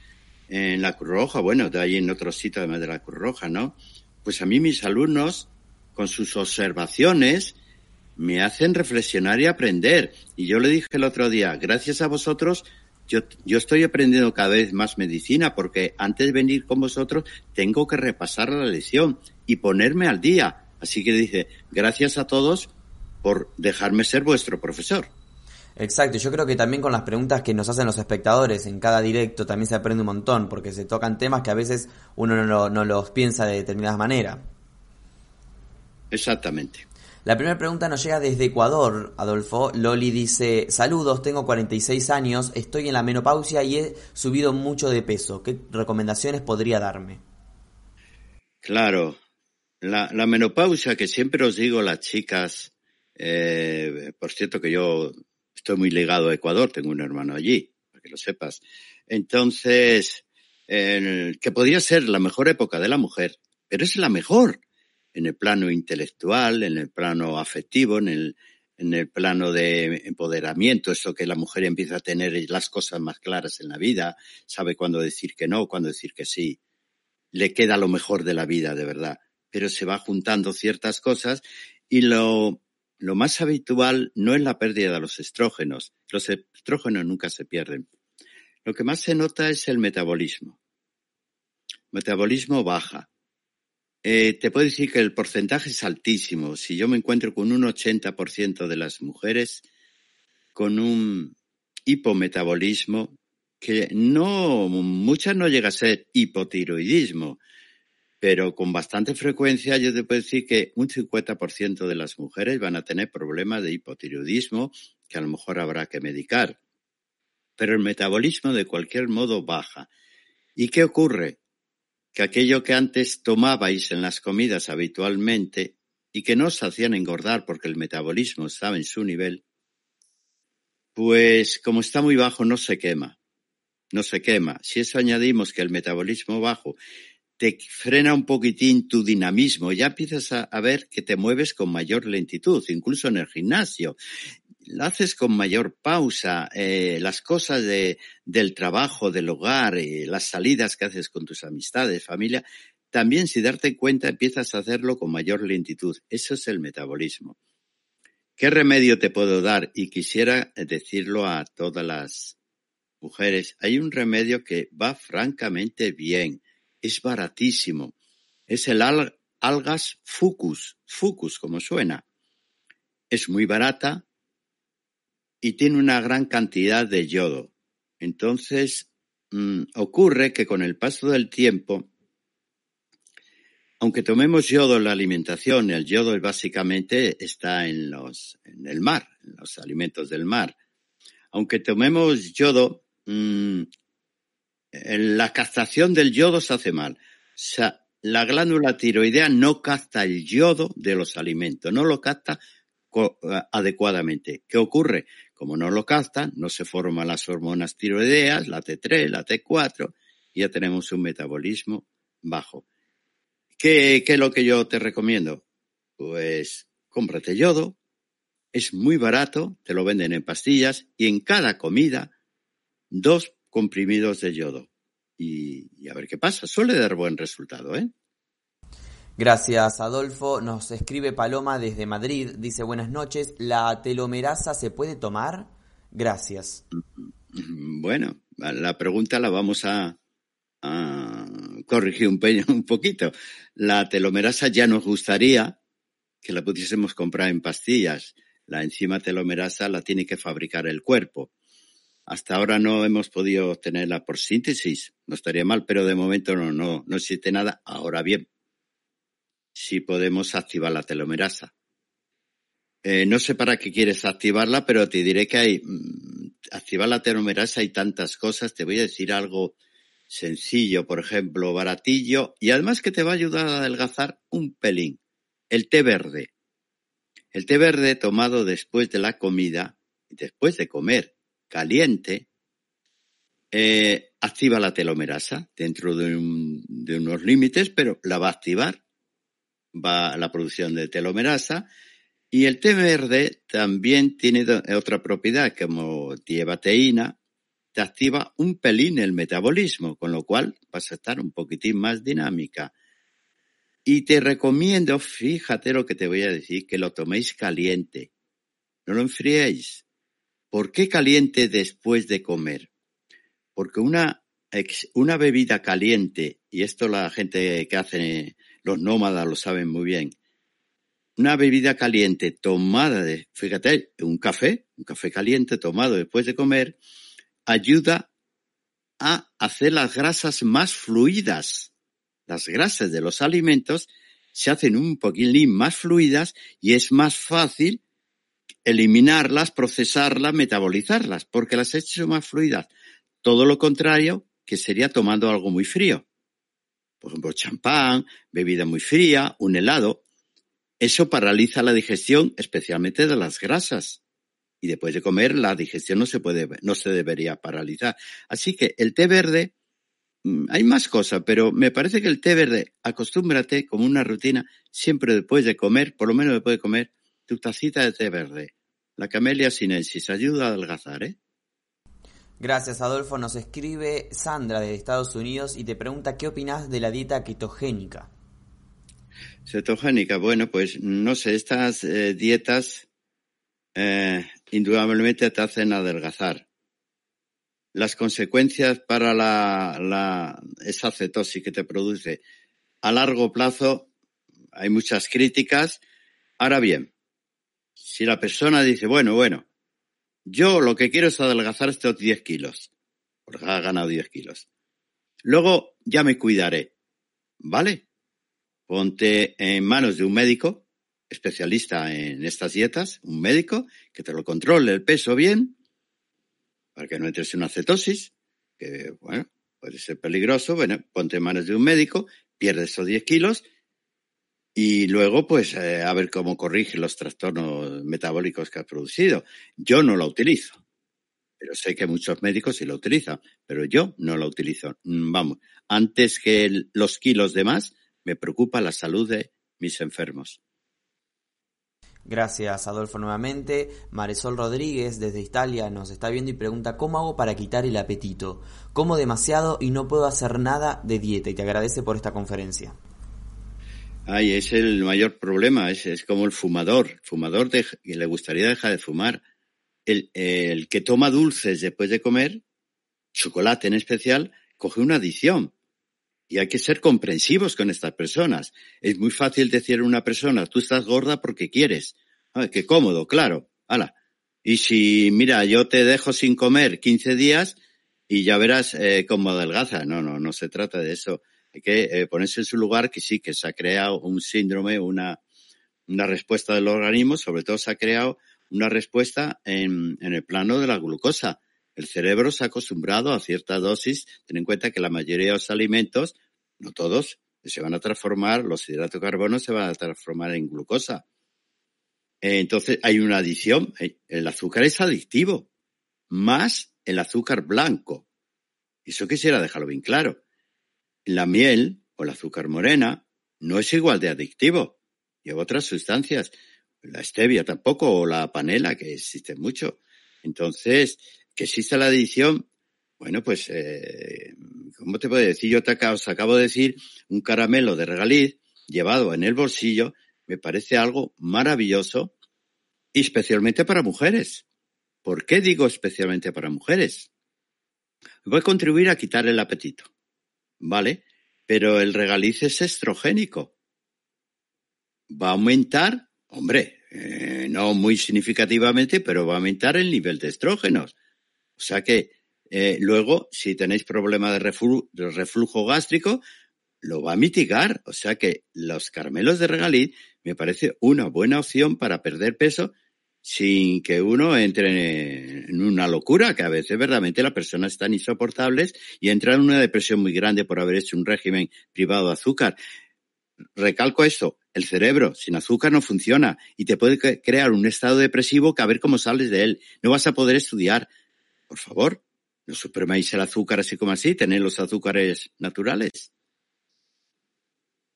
en la Cruz Roja, bueno, de ahí en otro sitio además de la Cruz Roja, ¿no? Pues a mí mis alumnos, con sus observaciones, me hacen reflexionar y aprender. Y yo le dije el otro día, gracias a vosotros, yo, yo estoy aprendiendo cada vez más medicina porque antes de venir con vosotros tengo que repasar la lección y ponerme al día. Así que dice, gracias a todos por dejarme ser vuestro profesor. Exacto, yo creo que también con las preguntas que nos hacen los espectadores en cada directo también se aprende un montón, porque se tocan temas que a veces uno no, los piensa de determinada manera. Exactamente. La primera pregunta nos llega desde Ecuador, Adolfo. Loli dice, saludos, tengo 46 años, estoy en la menopausia y he subido mucho de peso. ¿Qué recomendaciones podría darme? Claro, la, menopausia que siempre os digo las chicas, eh, por cierto que yo estoy muy ligado a Ecuador, tengo un hermano allí, para que lo sepas. Entonces, que podría ser la mejor época de la mujer, pero es la mejor en el plano intelectual, en el plano afectivo, en el, en el plano de empoderamiento, eso que la mujer empieza a tener las cosas más claras en la vida, sabe cuándo decir que no, cuándo decir que sí, le queda lo mejor de la vida, de verdad. Pero se va juntando ciertas cosas y lo, lo más habitual no es la pérdida de los estrógenos. Los estrógenos nunca se pierden. Lo que más se nota es el metabolismo. Metabolismo baja. Eh, te puedo decir que el porcentaje es altísimo. Si yo me encuentro con un 80% de las mujeres con un hipometabolismo, que no, muchas no llega a ser hipotiroidismo, pero con bastante frecuencia yo te puedo decir que un 50% de las mujeres van a tener problemas de hipotiroidismo que a lo mejor habrá que medicar. Pero el metabolismo de cualquier modo baja. ¿Y qué ocurre? Que aquello que antes tomabais en las comidas habitualmente y que no os hacían engordar porque el metabolismo estaba en su nivel, pues como está muy bajo no se quema, no se quema. Si eso añadimos que el metabolismo bajo te frena un poquitín tu dinamismo, ya empiezas a, ver que te mueves con mayor lentitud, incluso en el gimnasio. Lo haces con mayor pausa, eh, las cosas de, del trabajo, del hogar, eh, las salidas que haces con tus amistades, familia, también si darte cuenta empiezas a hacerlo con mayor lentitud. Eso es el metabolismo. ¿Qué remedio te puedo dar? Y quisiera decirlo a todas las mujeres. Hay un remedio que va francamente bien. Es baratísimo. Es el algas fucus. Fucus, como suena. Es muy barata y tiene una gran cantidad de yodo. Entonces, mm, ocurre que con el paso del tiempo aunque tomemos yodo en la alimentación, el yodo básicamente está en los, en el mar, en los alimentos del mar. Aunque tomemos yodo, mmm, la captación del yodo se hace mal. La glándula tiroidea no capta el yodo de los alimentos, no lo capta adecuadamente. ¿Qué ocurre? Como no lo capta, no se forman las hormonas tiroideas, la T3, la T4, y ya tenemos un metabolismo bajo. ¿Qué, es lo que yo te recomiendo? Pues cómprate yodo, es muy barato, te lo venden en pastillas y en cada comida dos comprimidos de yodo. Y, a ver qué pasa, suele dar buen resultado, ¿eh? Gracias, Adolfo. Nos escribe Paloma desde Madrid. Dice, buenas noches. ¿La telomerasa se puede tomar? Gracias. Bueno, la pregunta la vamos a, corrigir un, un poquito. La telomerasa ya nos gustaría que la pudiésemos comprar en pastillas. La enzima telomerasa la tiene que fabricar el cuerpo. Hasta ahora no hemos podido obtenerla por síntesis. No estaría mal, pero de momento no, no, existe nada. Ahora bien, sí podemos activar la telomerasa. Eh, no sé para qué quieres activarla, pero te diré que hay, mm, activar la telomerasa hay tantas cosas. Te voy a decir algo sencillo, por ejemplo, baratillo, y además que te va a ayudar a adelgazar un pelín. El té verde. El té verde tomado después de la comida, después de comer caliente, eh, activa la telomerasa dentro de, unos límites, pero la va a activar. Va a la producción de telomerasa. Y el té verde también tiene otra propiedad, como lleva teína, te activa un pelín el metabolismo, con lo cual vas a estar un poquitín más dinámica. Y te recomiendo, fíjate lo que te voy a decir, que lo toméis caliente. No lo enfriéis. ¿Por qué caliente después de comer? Porque una, una bebida caliente, y esto la gente que hace los nómadas lo saben muy bien, una bebida caliente tomada de, fíjate, un café, un café caliente tomado después de comer, ayuda a hacer las grasas más fluidas. Las grasas de los alimentos se hacen un poquitín más fluidas y es más fácil eliminarlas, procesarlas, metabolizarlas, porque las he hecho más fluidas. Todo lo contrario que sería tomando algo muy frío. Por ejemplo, champán, bebida muy fría, un helado. Eso paraliza la digestión, especialmente de las grasas y después de comer la digestión no se puede, no se debería paralizar. Así que el té verde, mm, hay más cosas, pero me parece que el té verde, acostúmbrate como una rutina, siempre después de comer, por lo menos después de comer, tu tacita de té verde. La camelia sinensis ayuda a adelgazar, ¿eh? Gracias, Adolfo. Nos escribe Sandra de Estados Unidos y te pregunta qué opinas de la dieta ketogénica. Cetogénica, bueno, pues no sé, estas eh, dietas eh, indudablemente te hacen adelgazar. Las consecuencias para la, esa cetosis que te produce a largo plazo, hay muchas críticas. Ahora bien, si la persona dice, bueno, bueno, yo lo que quiero es adelgazar estos 10 kilos, porque ha ganado 10 kilos. Luego ya me cuidaré, ¿vale? Ponte en manos de un médico, especialista en estas dietas, un médico que te lo controle el peso bien, para que no entres en una cetosis, que, bueno, puede ser peligroso. Bueno, ponte en manos de un médico, pierdes esos 10 kilos y luego, pues, eh, a ver cómo corrige los trastornos metabólicos que has producido. Yo no lo utilizo, pero sé que muchos médicos sí lo utilizan, pero yo no lo utilizo. Mm, vamos, antes que los kilos de más, me preocupa la salud de mis enfermos. Gracias, Adolfo, nuevamente. Marisol Rodríguez, desde Italia, nos está viendo y pregunta, ¿cómo hago para quitar el apetito? Como demasiado y no puedo hacer nada de dieta y te agradece por esta conferencia. Ay, es el mayor problema, es, es como el fumador. fumador que le gustaría dejar de fumar. El, el que toma dulces después de comer, chocolate en especial, coge una adicción. Y hay que ser comprensivos con estas personas. Es muy fácil decir a una persona, tú estás gorda porque quieres. Ay, qué cómodo, claro. Hala. Y si, mira, yo te dejo sin comer 15 días y ya verás eh, cómo adelgaza. No, no, no se trata de eso. Hay que eh, ponerse en su lugar que sí, que se ha creado un síndrome, una, una respuesta del organismo, sobre todo se ha creado una respuesta en, en el plano de la glucosa. El cerebro se ha acostumbrado a cierta dosis. Ten en cuenta que la mayoría de los alimentos, no todos, se van a transformar, los hidratos de carbono se van a transformar en glucosa. Entonces hay una adición. El azúcar es adictivo, más el azúcar blanco. Eso quisiera dejarlo bien claro. La miel o el azúcar morena no es igual de adictivo. Lleva otras sustancias. La stevia tampoco, o la panela, que existe mucho. Entonces, que exista la adicción, bueno, pues, eh, ¿cómo te puedo decir? Yo te acabo, os acabo de decir un caramelo de regaliz llevado en el bolsillo, me parece algo maravilloso especialmente para mujeres. ¿Por qué digo especialmente para mujeres? Voy a contribuir a quitar el apetito, ¿vale? Pero el regaliz es estrogénico. Va a aumentar, hombre, eh, no muy significativamente, pero va a aumentar el nivel de estrógenos. O sea que eh, luego, si tenéis problema de, reflujo gástrico, lo va a mitigar. O sea que los caramelos de regaliz me parece una buena opción para perder peso sin que uno entre en una locura, que a veces verdaderamente las personas están insoportables y entran en una depresión muy grande por haber hecho un régimen privado de azúcar. Recalco esto, el cerebro sin azúcar no funciona y te puede crear un estado depresivo que a ver cómo sales de él. No vas a poder estudiar, por favor, no suprimáis el azúcar así como así, tened los azúcares naturales.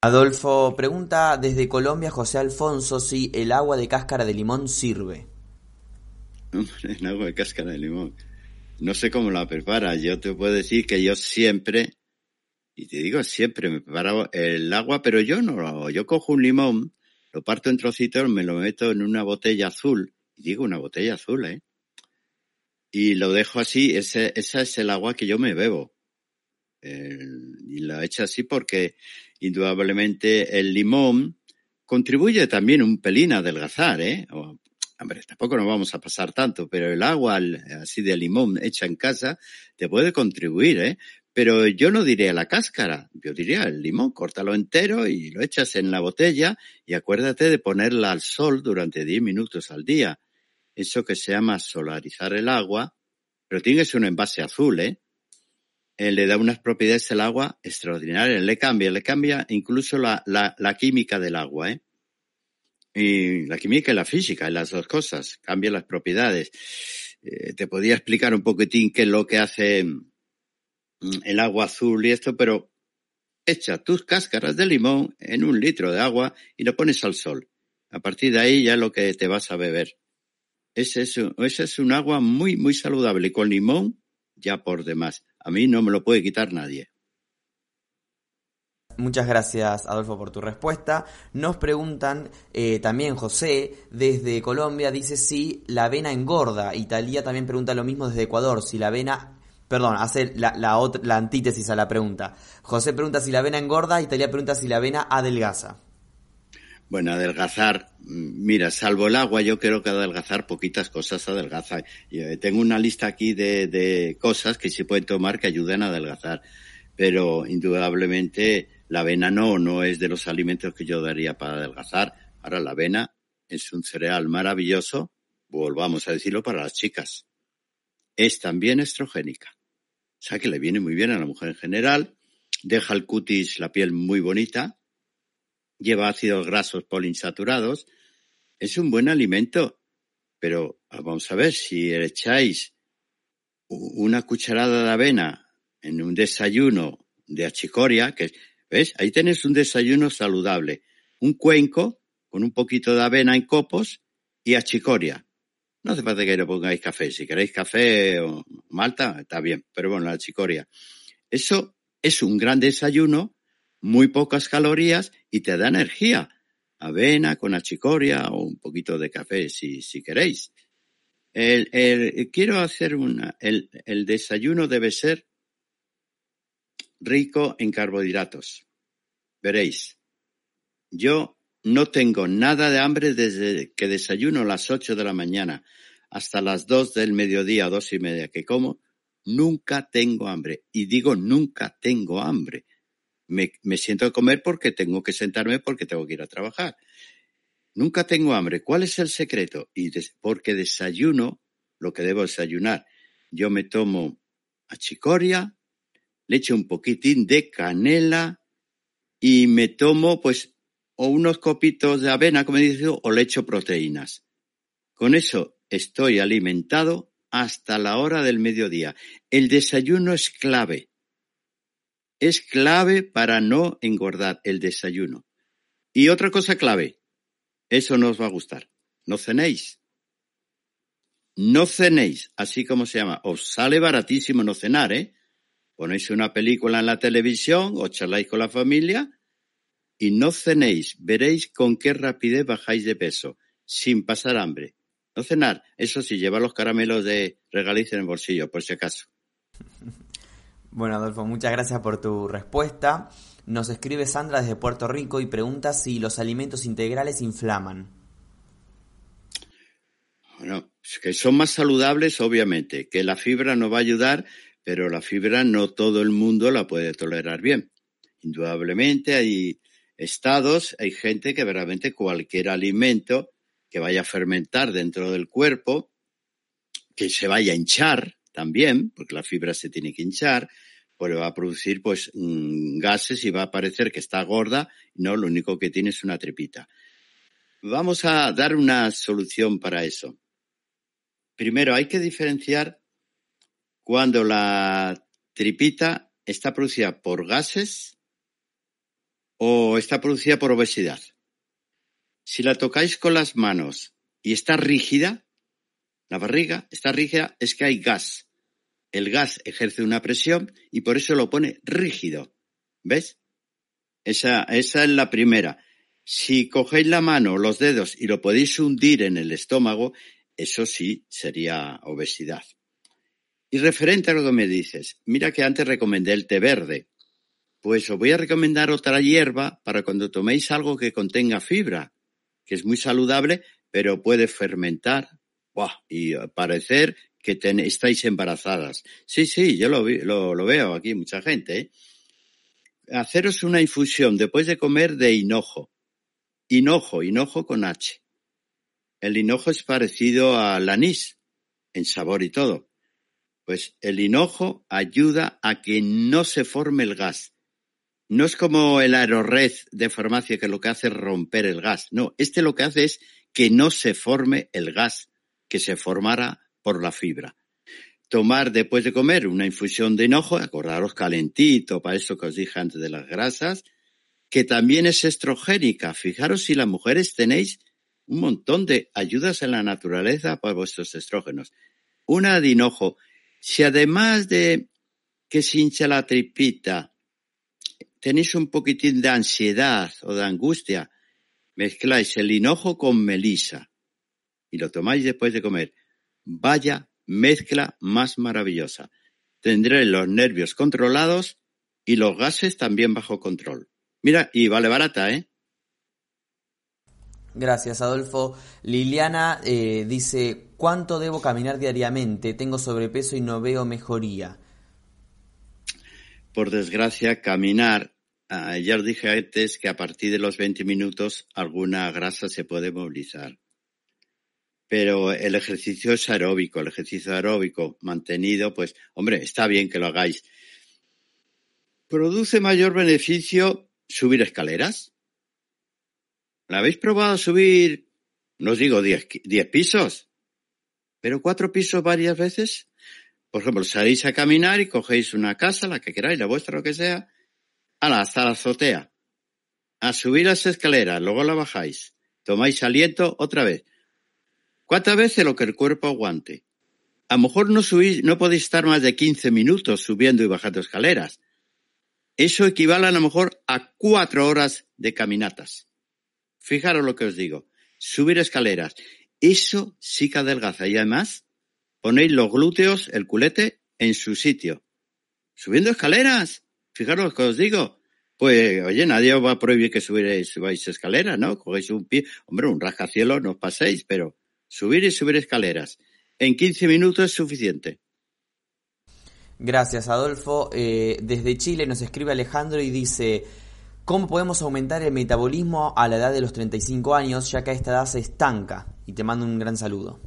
Adolfo pregunta desde Colombia José Alfonso si el agua de cáscara de limón sirve. El agua de cáscara de limón. No sé cómo la prepara. Yo te puedo decir que yo siempre, y te digo siempre, me preparo el agua, pero yo no lo hago. Yo cojo un limón, lo parto en trocitos, me lo meto en una botella azul. Y digo una botella azul, ¿eh? y lo dejo así, ese, esa es el agua que yo me bebo. y lo he hecho así porque indudablemente el limón contribuye también un pelín a adelgazar, ¿eh? hombre, tampoco nos vamos a pasar tanto, pero el agua así de limón hecha en casa te puede contribuir, ¿eh? Pero yo no diría la cáscara, yo diría el limón, córtalo entero y lo echas en la botella y acuérdate de ponerla al sol durante 10 minutos al día eso que se llama solarizar el agua, pero tiene que ser un envase azul, ¿eh? ¿Eh? le da unas propiedades al agua extraordinarias, le cambia, le cambia incluso la, la, la química del agua, ¿eh? Y la química y la física, las dos cosas, cambia las propiedades. Eh, te podía explicar un poquitín qué es lo que hace mm, el agua azul y esto, pero echa tus cáscaras de limón en un litro de agua y lo pones al sol. A partir de ahí ya lo que te vas a beber. Ese es, ese es un agua muy, muy saludable. Y con limón, ya por demás. A mí no me lo puede quitar nadie. Muchas gracias, Adolfo, por tu respuesta. Nos preguntan eh, también José, desde Colombia, dice si la avena engorda. Italia también pregunta lo mismo desde Ecuador, si la avena... Perdón, hace la, la, antítesis a la pregunta. José pregunta si la avena engorda, Italia pregunta si la avena adelgaza. Bueno, adelgazar, mm, mira, salvo el agua, yo creo que adelgazar poquitas cosas adelgaza. Eh, tengo una lista aquí de, de cosas que se pueden tomar que ayuden a adelgazar, pero indudablemente la avena no, no es de los alimentos que yo daría para adelgazar. Ahora la avena es un cereal maravilloso, volvamos a decirlo para las chicas. Es también estrogénica. O sea que le viene muy bien a la mujer en general, deja el cutis, la piel muy bonita, lleva ácidos grasos poliinsaturados, es un buen alimento. Pero ah, vamos a ver, si echáis una cucharada de avena en un desayuno de achicoria, que ¿ves? Ahí tenéis un desayuno saludable. Un cuenco con un poquito de avena en copos y achicoria. No hace falta que le pongáis café. Si queréis café o malta, está bien. Pero bueno, la achicoria. Eso es un gran desayuno muy pocas calorías y te da energía. Avena con achicoria o un poquito de café si, si queréis. El, el, quiero hacer una. El, el desayuno debe ser rico en carbohidratos. Veréis, yo no tengo nada de hambre desde que desayuno a las ocho de la mañana hasta las dos del mediodía, dos y media que como. Nunca tengo hambre. Y digo nunca tengo hambre me, siento a comer porque tengo que sentarme porque tengo que ir a trabajar. Nunca tengo hambre. ¿Cuál es el secreto? Y porque desayuno lo que debo desayunar. Yo me tomo achicoria, le echo un poquitín de canela y me tomo pues o unos copitos de avena, como he dicho, o le echo proteínas. Con eso estoy alimentado hasta la hora del mediodía. El desayuno es clave. Es clave para no engordar el desayuno. Y otra cosa clave, eso no os va a gustar. No cenéis. No cenéis, así como se llama. Os sale baratísimo no cenar, ¿eh? Ponéis una película en la televisión o charláis con la familia y no cenéis. Veréis con qué rapidez bajáis de peso, sin pasar hambre. No cenar, eso sí, lleva los caramelos de regaliz en el bolsillo, por si acaso. Bueno, Adolfo, muchas gracias por tu respuesta. Nos escribe Sandra desde Puerto Rico y pregunta si los alimentos integrales inflaman. Bueno, que son más saludables, obviamente, que la fibra no va a ayudar, pero la fibra no todo el mundo la puede tolerar bien. Indudablemente hay estados, hay gente que verdaderamente cualquier alimento que vaya a fermentar dentro del cuerpo, que se vaya a hinchar, también, porque la fibra se tiene que hinchar, pues va a producir pues mm, gases y va a parecer que está gorda, no, lo único que tiene es una tripita. Vamos a dar una solución para eso. Primero, hay que diferenciar cuando la tripita está producida por gases o está producida por obesidad. Si la tocáis con las manos y está rígida, la barriga está rígida, es que hay gas. El gas ejerce una presión y por eso lo pone rígido. ¿Ves? Esa, es la primera. Si cogéis la mano, los dedos y lo podéis hundir en el estómago, eso sí sería obesidad. Y referente a lo que me dices, mira que antes recomendé el té verde. Pues os voy a recomendar otra hierba para cuando toméis algo que contenga fibra, que es muy saludable, pero puede fermentar, y parecer que estáis embarazadas. Sí, sí, yo lo, lo, veo aquí, mucha gente. ¿eh? Haceros una infusión después de comer de hinojo. Hinojo, hinojo con H. El hinojo es parecido al anís, en sabor y todo. Pues el hinojo ayuda a que no se forme el gas. No es como el aerorred de farmacia que lo que hace es romper el gas. No, este lo que hace es que no se forme el gas que se formara por la fibra. Tomar después de comer una infusión de hinojo, acordaros calentito, para eso que os dije antes de las grasas, que también es estrogénica. Fijaros si las mujeres tenéis un montón de ayudas en la naturaleza para vuestros estrógenos. Una de hinojo. Si además de que se hincha la tripita, tenéis un poquitín de ansiedad o de angustia, mezcláis el hinojo con melisa y lo tomáis después de comer. Vaya mezcla más maravillosa. Tendré los nervios controlados y los gases también bajo control. Mira, y vale barata, ¿eh? Gracias, Adolfo. Liliana eh, dice, ¿cuánto debo caminar diariamente? Tengo sobrepeso y no veo mejoría. Por desgracia, caminar, ah, ya os dije antes que a partir de los 20 minutos alguna grasa se puede movilizar. Pero el ejercicio es aeróbico, el ejercicio aeróbico mantenido, pues, hombre, está bien que lo hagáis. ¿Produce mayor beneficio subir escaleras? ¿La habéis probado subir, no os digo 10 pisos, pero cuatro pisos varias veces? Por ejemplo, salís a caminar y cogéis una casa, la que queráis, la vuestra, lo que sea, hasta la azotea. A subir las escaleras, luego la bajáis. Tomáis aliento otra vez. ¿Cuántas veces lo que el cuerpo aguante? A lo mejor no subís, no podéis estar más de 15 minutos subiendo y bajando escaleras. Eso equivale a lo mejor a cuatro horas de caminatas. Fijaros lo que os digo. Subir escaleras. Eso sí que adelgaza. Y además, ponéis los glúteos, el culete, en su sitio. Subiendo escaleras. Fijaros lo que os digo. Pues, oye, nadie os va a prohibir que subáis escaleras, ¿no? Cogéis un pie. Hombre, un rascacielos no os paséis, pero subir y subir escaleras. En 15 minutos es suficiente. Gracias, Adolfo. Eh, desde Chile nos escribe Alejandro y dice, ¿Cómo podemos aumentar el metabolismo a la edad de los 35 años, ya que a esta edad se estanca? Y te mando un gran saludo.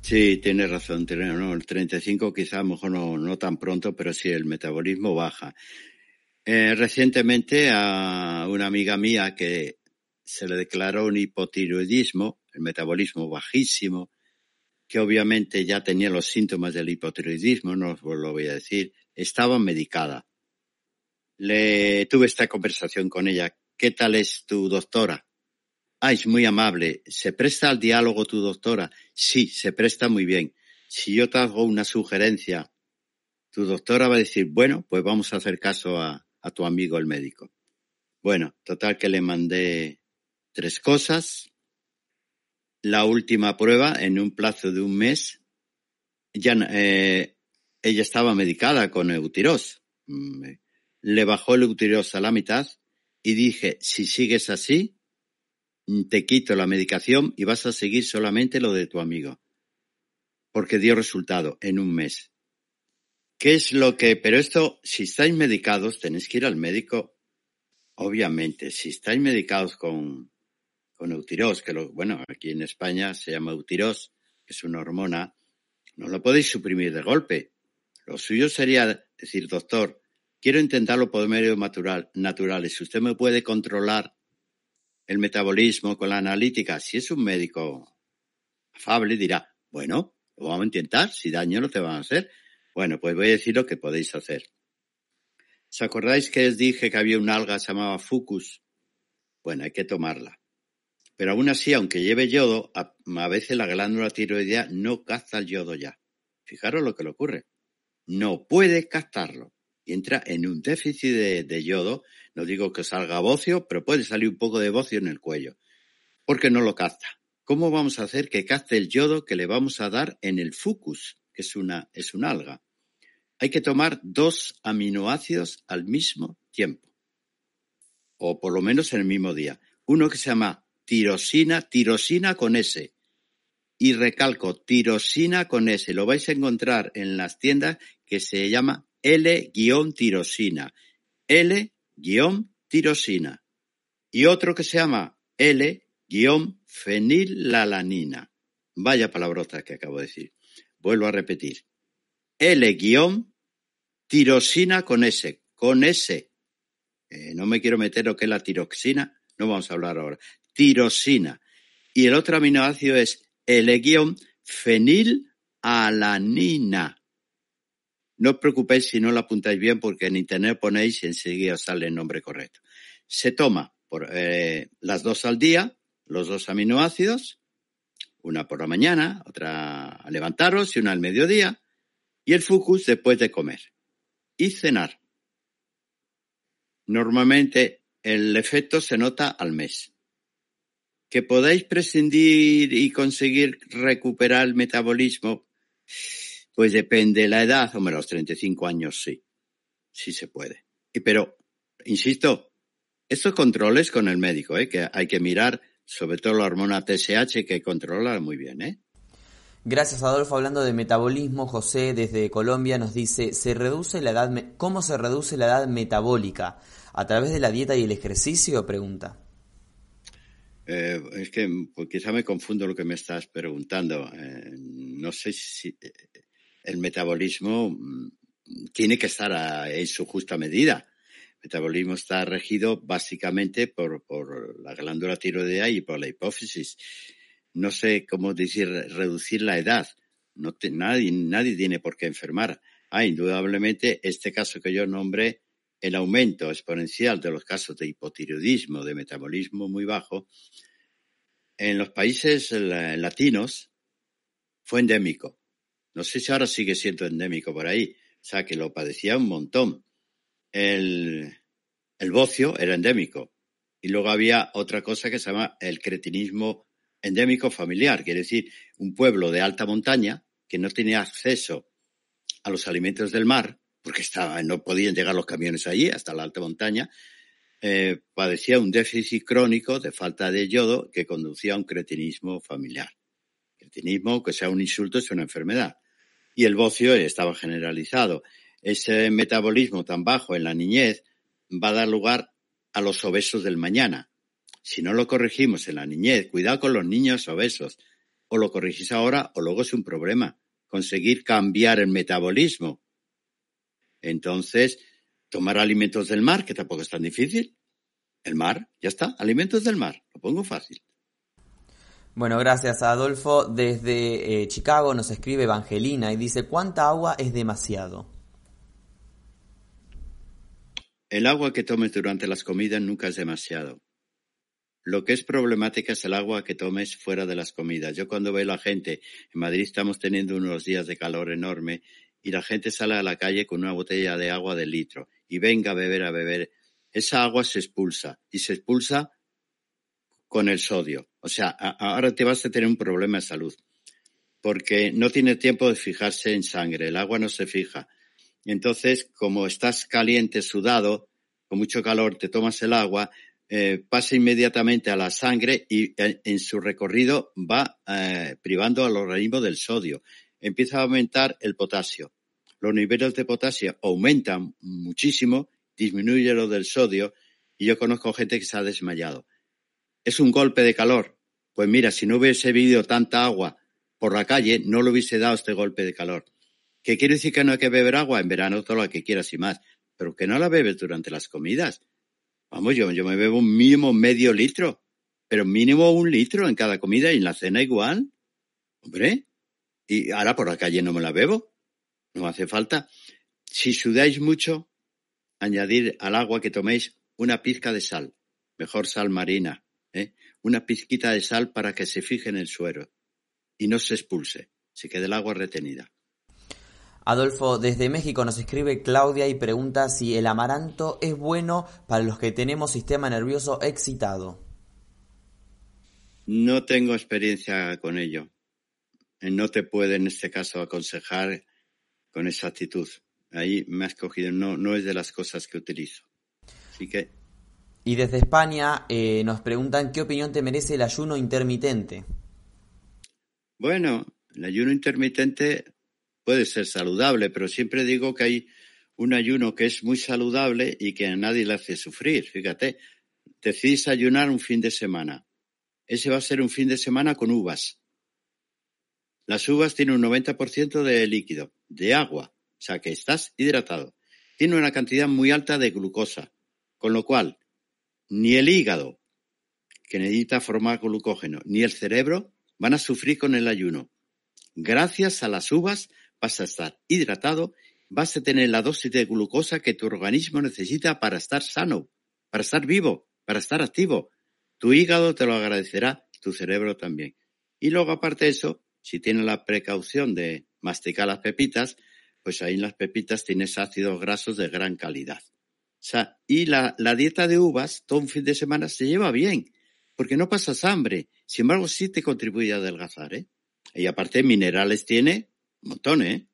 Sí, tienes razón. No, el 35 quizá a lo mejor no, no tan pronto, pero sí, el metabolismo baja. Eh, recientemente a una amiga mía que se le declaró un hipotiroidismo, el metabolismo bajísimo, que obviamente ya tenía los síntomas del hipotiroidismo, no os lo voy a decir, estaba medicada le tuve esta conversación con ella. ¿Qué tal es tu doctora? Ah, es muy amable. ¿Se presta al diálogo tu doctora? Sí, se presta muy bien. Si yo te hago una sugerencia, tu doctora va a decir, bueno, pues vamos a hacer caso a, a tu amigo el médico. Bueno, total que le mandé tres cosas. La última prueba, en un plazo de un mes, ya eh, ella estaba medicada con Eutiros. Mm, le bajó el utirosa a la mitad y dije, si sigues así, te quito la medicación y vas a seguir solamente lo de tu amigo. Porque dio resultado en un mes. ¿Qué es lo que, pero esto, si estáis medicados, tenéis que ir al médico, obviamente, si estáis medicados con, con que lo, bueno, aquí en España se llama Eutiros, que es una hormona, no lo podéis suprimir de golpe. Lo suyo sería decir, doctor, Quiero intentarlo por medios natural, naturales. Si usted me puede controlar el metabolismo con la analítica, si es un médico afable, dirá, bueno, lo vamos a intentar, si daño no te van a hacer. Bueno, pues voy a decir lo que podéis hacer. ¿Os acordáis que os dije que había una alga llamaba fucus? Bueno, hay que tomarla. Pero aún así, aunque lleve yodo, a, veces la glándula tiroidea no capta el yodo ya. Fijaros lo que le ocurre. No puede captarlo entra en un déficit de, yodo. No digo que salga bocio, pero puede salir un poco de bocio en el cuello, porque no lo capta. ¿Cómo vamos a hacer que capte el yodo que le vamos a dar en el fucus, que es una, es una alga? Hay que tomar dos aminoácidos al mismo tiempo, o por lo menos en el mismo día. Uno que se llama tirosina, tirosina con S. Y recalco, tirosina con S. Lo vais a encontrar en las tiendas que se llama L-tirosina. L-tirosina. Y otro que se llama L-fenilalanina. Vaya palabrota que acabo de decir. Vuelvo a repetir. L-tirosina con S. Con S. Eh, no me quiero meter lo que es la tiroxina. No vamos a hablar ahora. Tirosina. Y el otro aminoácido es L-fenilalanina. No os preocupéis si no lo apuntáis bien porque en internet ponéis y enseguida sale el nombre correcto. Se toma por, eh, las dos al día, los dos aminoácidos, una por la mañana, otra al levantaros y una al mediodía, y el fucus después de comer y cenar. Normalmente el efecto se nota al mes. Que podáis prescindir y conseguir recuperar el metabolismo, pues depende de la edad, hombre, los 35 años sí, sí se puede. Y pero, insisto, estos controles con el médico, ¿eh? que hay que mirar sobre todo la hormona TSH que controla muy bien, ¿eh? Gracias Adolfo. Hablando de metabolismo, José desde Colombia nos dice, ¿se reduce la edad, ¿cómo se reduce la edad metabólica? ¿A través de la dieta y el ejercicio? Pregunta. Eh, es que pues, quizá me confundo lo que me estás preguntando. Eh, no sé si eh, el metabolismo mm, tiene que estar en su justa medida. El metabolismo está regido básicamente por, la glándula tiroidea y por la hipófisis. No sé cómo decir reducir la edad. Nadie, nadie tiene por qué enfermar. Ah, indudablemente, este caso que yo nombré, el aumento exponencial de los casos de hipotiroidismo, de metabolismo muy bajo, en los países latinos fue endémico. No sé si ahora sigue siendo endémico por ahí. O sea, que lo padecía un montón. El, el bocio era endémico. Y luego había otra cosa que se llama el cretinismo endémico familiar, quiere decir, un pueblo de alta montaña que no tenía acceso a los alimentos del mar, porque estaba, no podían llegar los camiones allí hasta la alta montaña, eh, padecía un déficit crónico de falta de yodo que conducía a un cretinismo familiar. Cretinismo, que sea un insulto, es una enfermedad. Y el bocio estaba generalizado. Ese metabolismo tan bajo en la niñez va a dar lugar a los obesos del mañana. Si no lo corregimos en la niñez, cuidado con los niños obesos. O lo corrigís ahora o luego es un problema. Conseguir cambiar el metabolismo. Entonces, tomar alimentos del mar, que tampoco es tan difícil. El mar, ya está, alimentos del mar, lo pongo fácil. Bueno, gracias Adolfo. Desde eh, Chicago nos escribe Evangelina y dice, ¿cuánta agua es demasiado? El agua que tomes durante las comidas nunca es demasiado. Lo que es problemática es el agua que tomes fuera de las comidas. Yo cuando veo a la gente, en Madrid estamos teniendo unos días de calor enorme y la gente sale a la calle con una botella de agua de litro y venga a beber, a beber. Esa agua se expulsa y se expulsa con el sodio. O sea, ahora te vas a tener un problema de salud porque no tiene tiempo de fijarse en sangre, el agua no se fija. Entonces, como estás caliente, sudado, con mucho calor, te tomas el agua, eh, pasa inmediatamente a la sangre y eh, en, su recorrido va eh, privando al organismo del sodio. Empieza a aumentar el potasio. Los niveles de potasio aumentan muchísimo, disminuye lo del sodio y yo conozco gente que se ha desmayado. Es un golpe de calor. Pues mira, si no hubiese bebido tanta agua por la calle, no le hubiese dado este golpe de calor. ¿Qué quiere decir que no hay que beber agua? En verano todo lo que quieras y más. Pero que no la bebes durante las comidas. Vamos, yo, yo me bebo un mínimo medio litro, pero mínimo un litro en cada comida y en la cena igual. Hombre, y ahora por la calle no me la bebo, no hace falta. Si sudáis mucho, añadir al agua que toméis una pizca de sal, mejor sal marina, ¿eh? una pizquita de sal para que se fije en el suero y no se expulse, se quede el agua retenida. Adolfo, desde México nos escribe Claudia y pregunta si el amaranto es bueno para los que tenemos sistema nervioso excitado. No tengo experiencia con ello. No te puedo en este caso aconsejar con esa actitud. Ahí me has cogido, no, no es de las cosas que utilizo. Así que. Y desde España eh, nos preguntan qué opinión te merece el ayuno intermitente. Bueno, el ayuno intermitente puede ser saludable, pero siempre digo que hay un ayuno que es muy saludable y que a nadie le hace sufrir. Fíjate, decidís ayunar un fin de semana. Ese va a ser un fin de semana con uvas. Las uvas tienen un 90% de líquido, de agua, o sea que estás hidratado. Tiene una cantidad muy alta de glucosa, con lo cual ni el hígado, que necesita formar glucógeno, ni el cerebro van a sufrir con el ayuno. Gracias a las uvas vas a estar hidratado, vas a tener la dosis de glucosa que tu organismo necesita para estar sano, para estar vivo, para estar activo. Tu hígado te lo agradecerá, tu cerebro también. Y luego, aparte de eso, si tienes la precaución de masticar las pepitas, pues ahí en las pepitas tienes ácidos grasos de gran calidad. O sea, y la, la dieta de uvas, todo un fin de semana, se lleva bien, porque no pasas hambre. Sin embargo, sí te contribuye a adelgazar, ¿eh? Y aparte, minerales tiene un montón, ¿eh?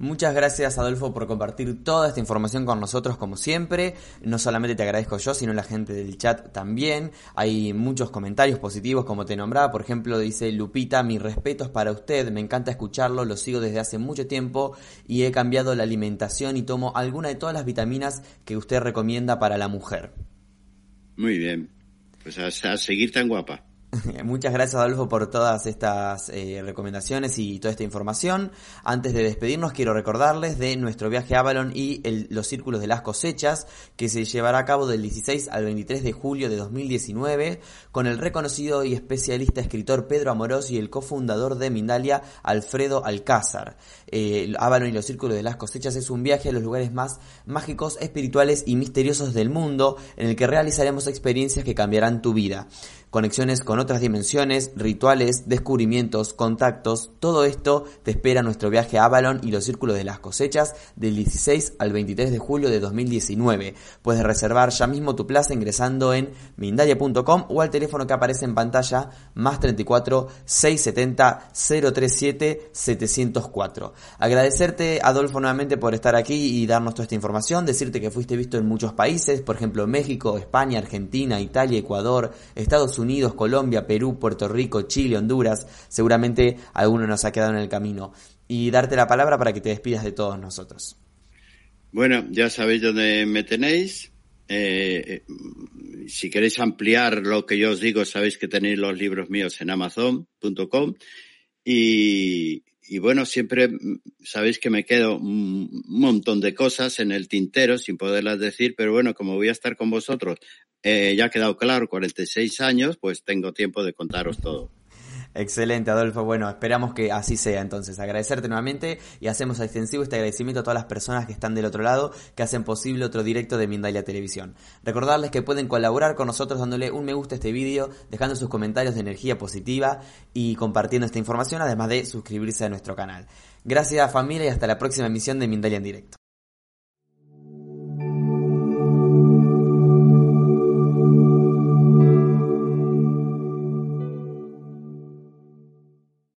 Muchas gracias Adolfo por compartir toda esta información con nosotros como siempre. No solamente te agradezco yo, sino la gente del chat también. Hay muchos comentarios positivos como te nombraba. Por ejemplo, dice Lupita, mis respetos para usted. Me encanta escucharlo, lo sigo desde hace mucho tiempo y he cambiado la alimentación y tomo alguna de todas las vitaminas que usted recomienda para la mujer. Muy bien. Pues a, seguir tan guapa. Muchas gracias Adolfo por todas estas eh, recomendaciones y toda esta información. Antes de despedirnos quiero recordarles de nuestro viaje a Avalon y los círculos de las cosechas que se llevará a cabo del 16 al 23 de julio de 2019 con el reconocido y especialista escritor Pedro Amorós y el cofundador de Mindalia Alfredo Alcázar. Eh, Avalon y los círculos de las cosechas es un viaje a los lugares más mágicos, espirituales y misteriosos del mundo en el que realizaremos experiencias que cambiarán tu vida conexiones con otras dimensiones, rituales, descubrimientos, contactos, todo esto te espera nuestro viaje a Avalon y los círculos de las cosechas del 16 al 23 de julio de 2019. Puedes reservar ya mismo tu plaza ingresando en mindalia.com o al teléfono que aparece en pantalla más 34 670 037 704. Agradecerte Adolfo nuevamente por estar aquí y darnos toda esta información, decirte que fuiste visto en muchos países, por ejemplo México, España, Argentina, Italia, Ecuador, Estados Unidos, Colombia, Perú, Puerto Rico, Chile, Honduras, seguramente alguno nos ha quedado en el camino. Y darte la palabra para que te despidas de todos nosotros. Bueno, ya sabéis dónde me tenéis. Eh, eh, si queréis ampliar lo que yo os digo, sabéis que tenéis los libros míos en amazon.com y, y bueno, siempre mm, sabéis que me quedo un montón de cosas en el tintero sin poderlas decir, pero bueno, como voy a estar con vosotros, eh, ya ha quedado claro, 46 años, pues tengo tiempo de contaros todo. Excelente, Adolfo. Bueno, esperamos que así sea entonces. Agradecerte nuevamente y hacemos extensivo este agradecimiento a todas las personas que están del otro lado, que hacen posible otro directo de Mindalia Televisión. Recordarles que pueden colaborar con nosotros dándole un me gusta a este vídeo, dejando sus comentarios de energía positiva y compartiendo esta información, además de suscribirse a nuestro canal. Gracias familia y hasta la próxima emisión de Mindalia en directo.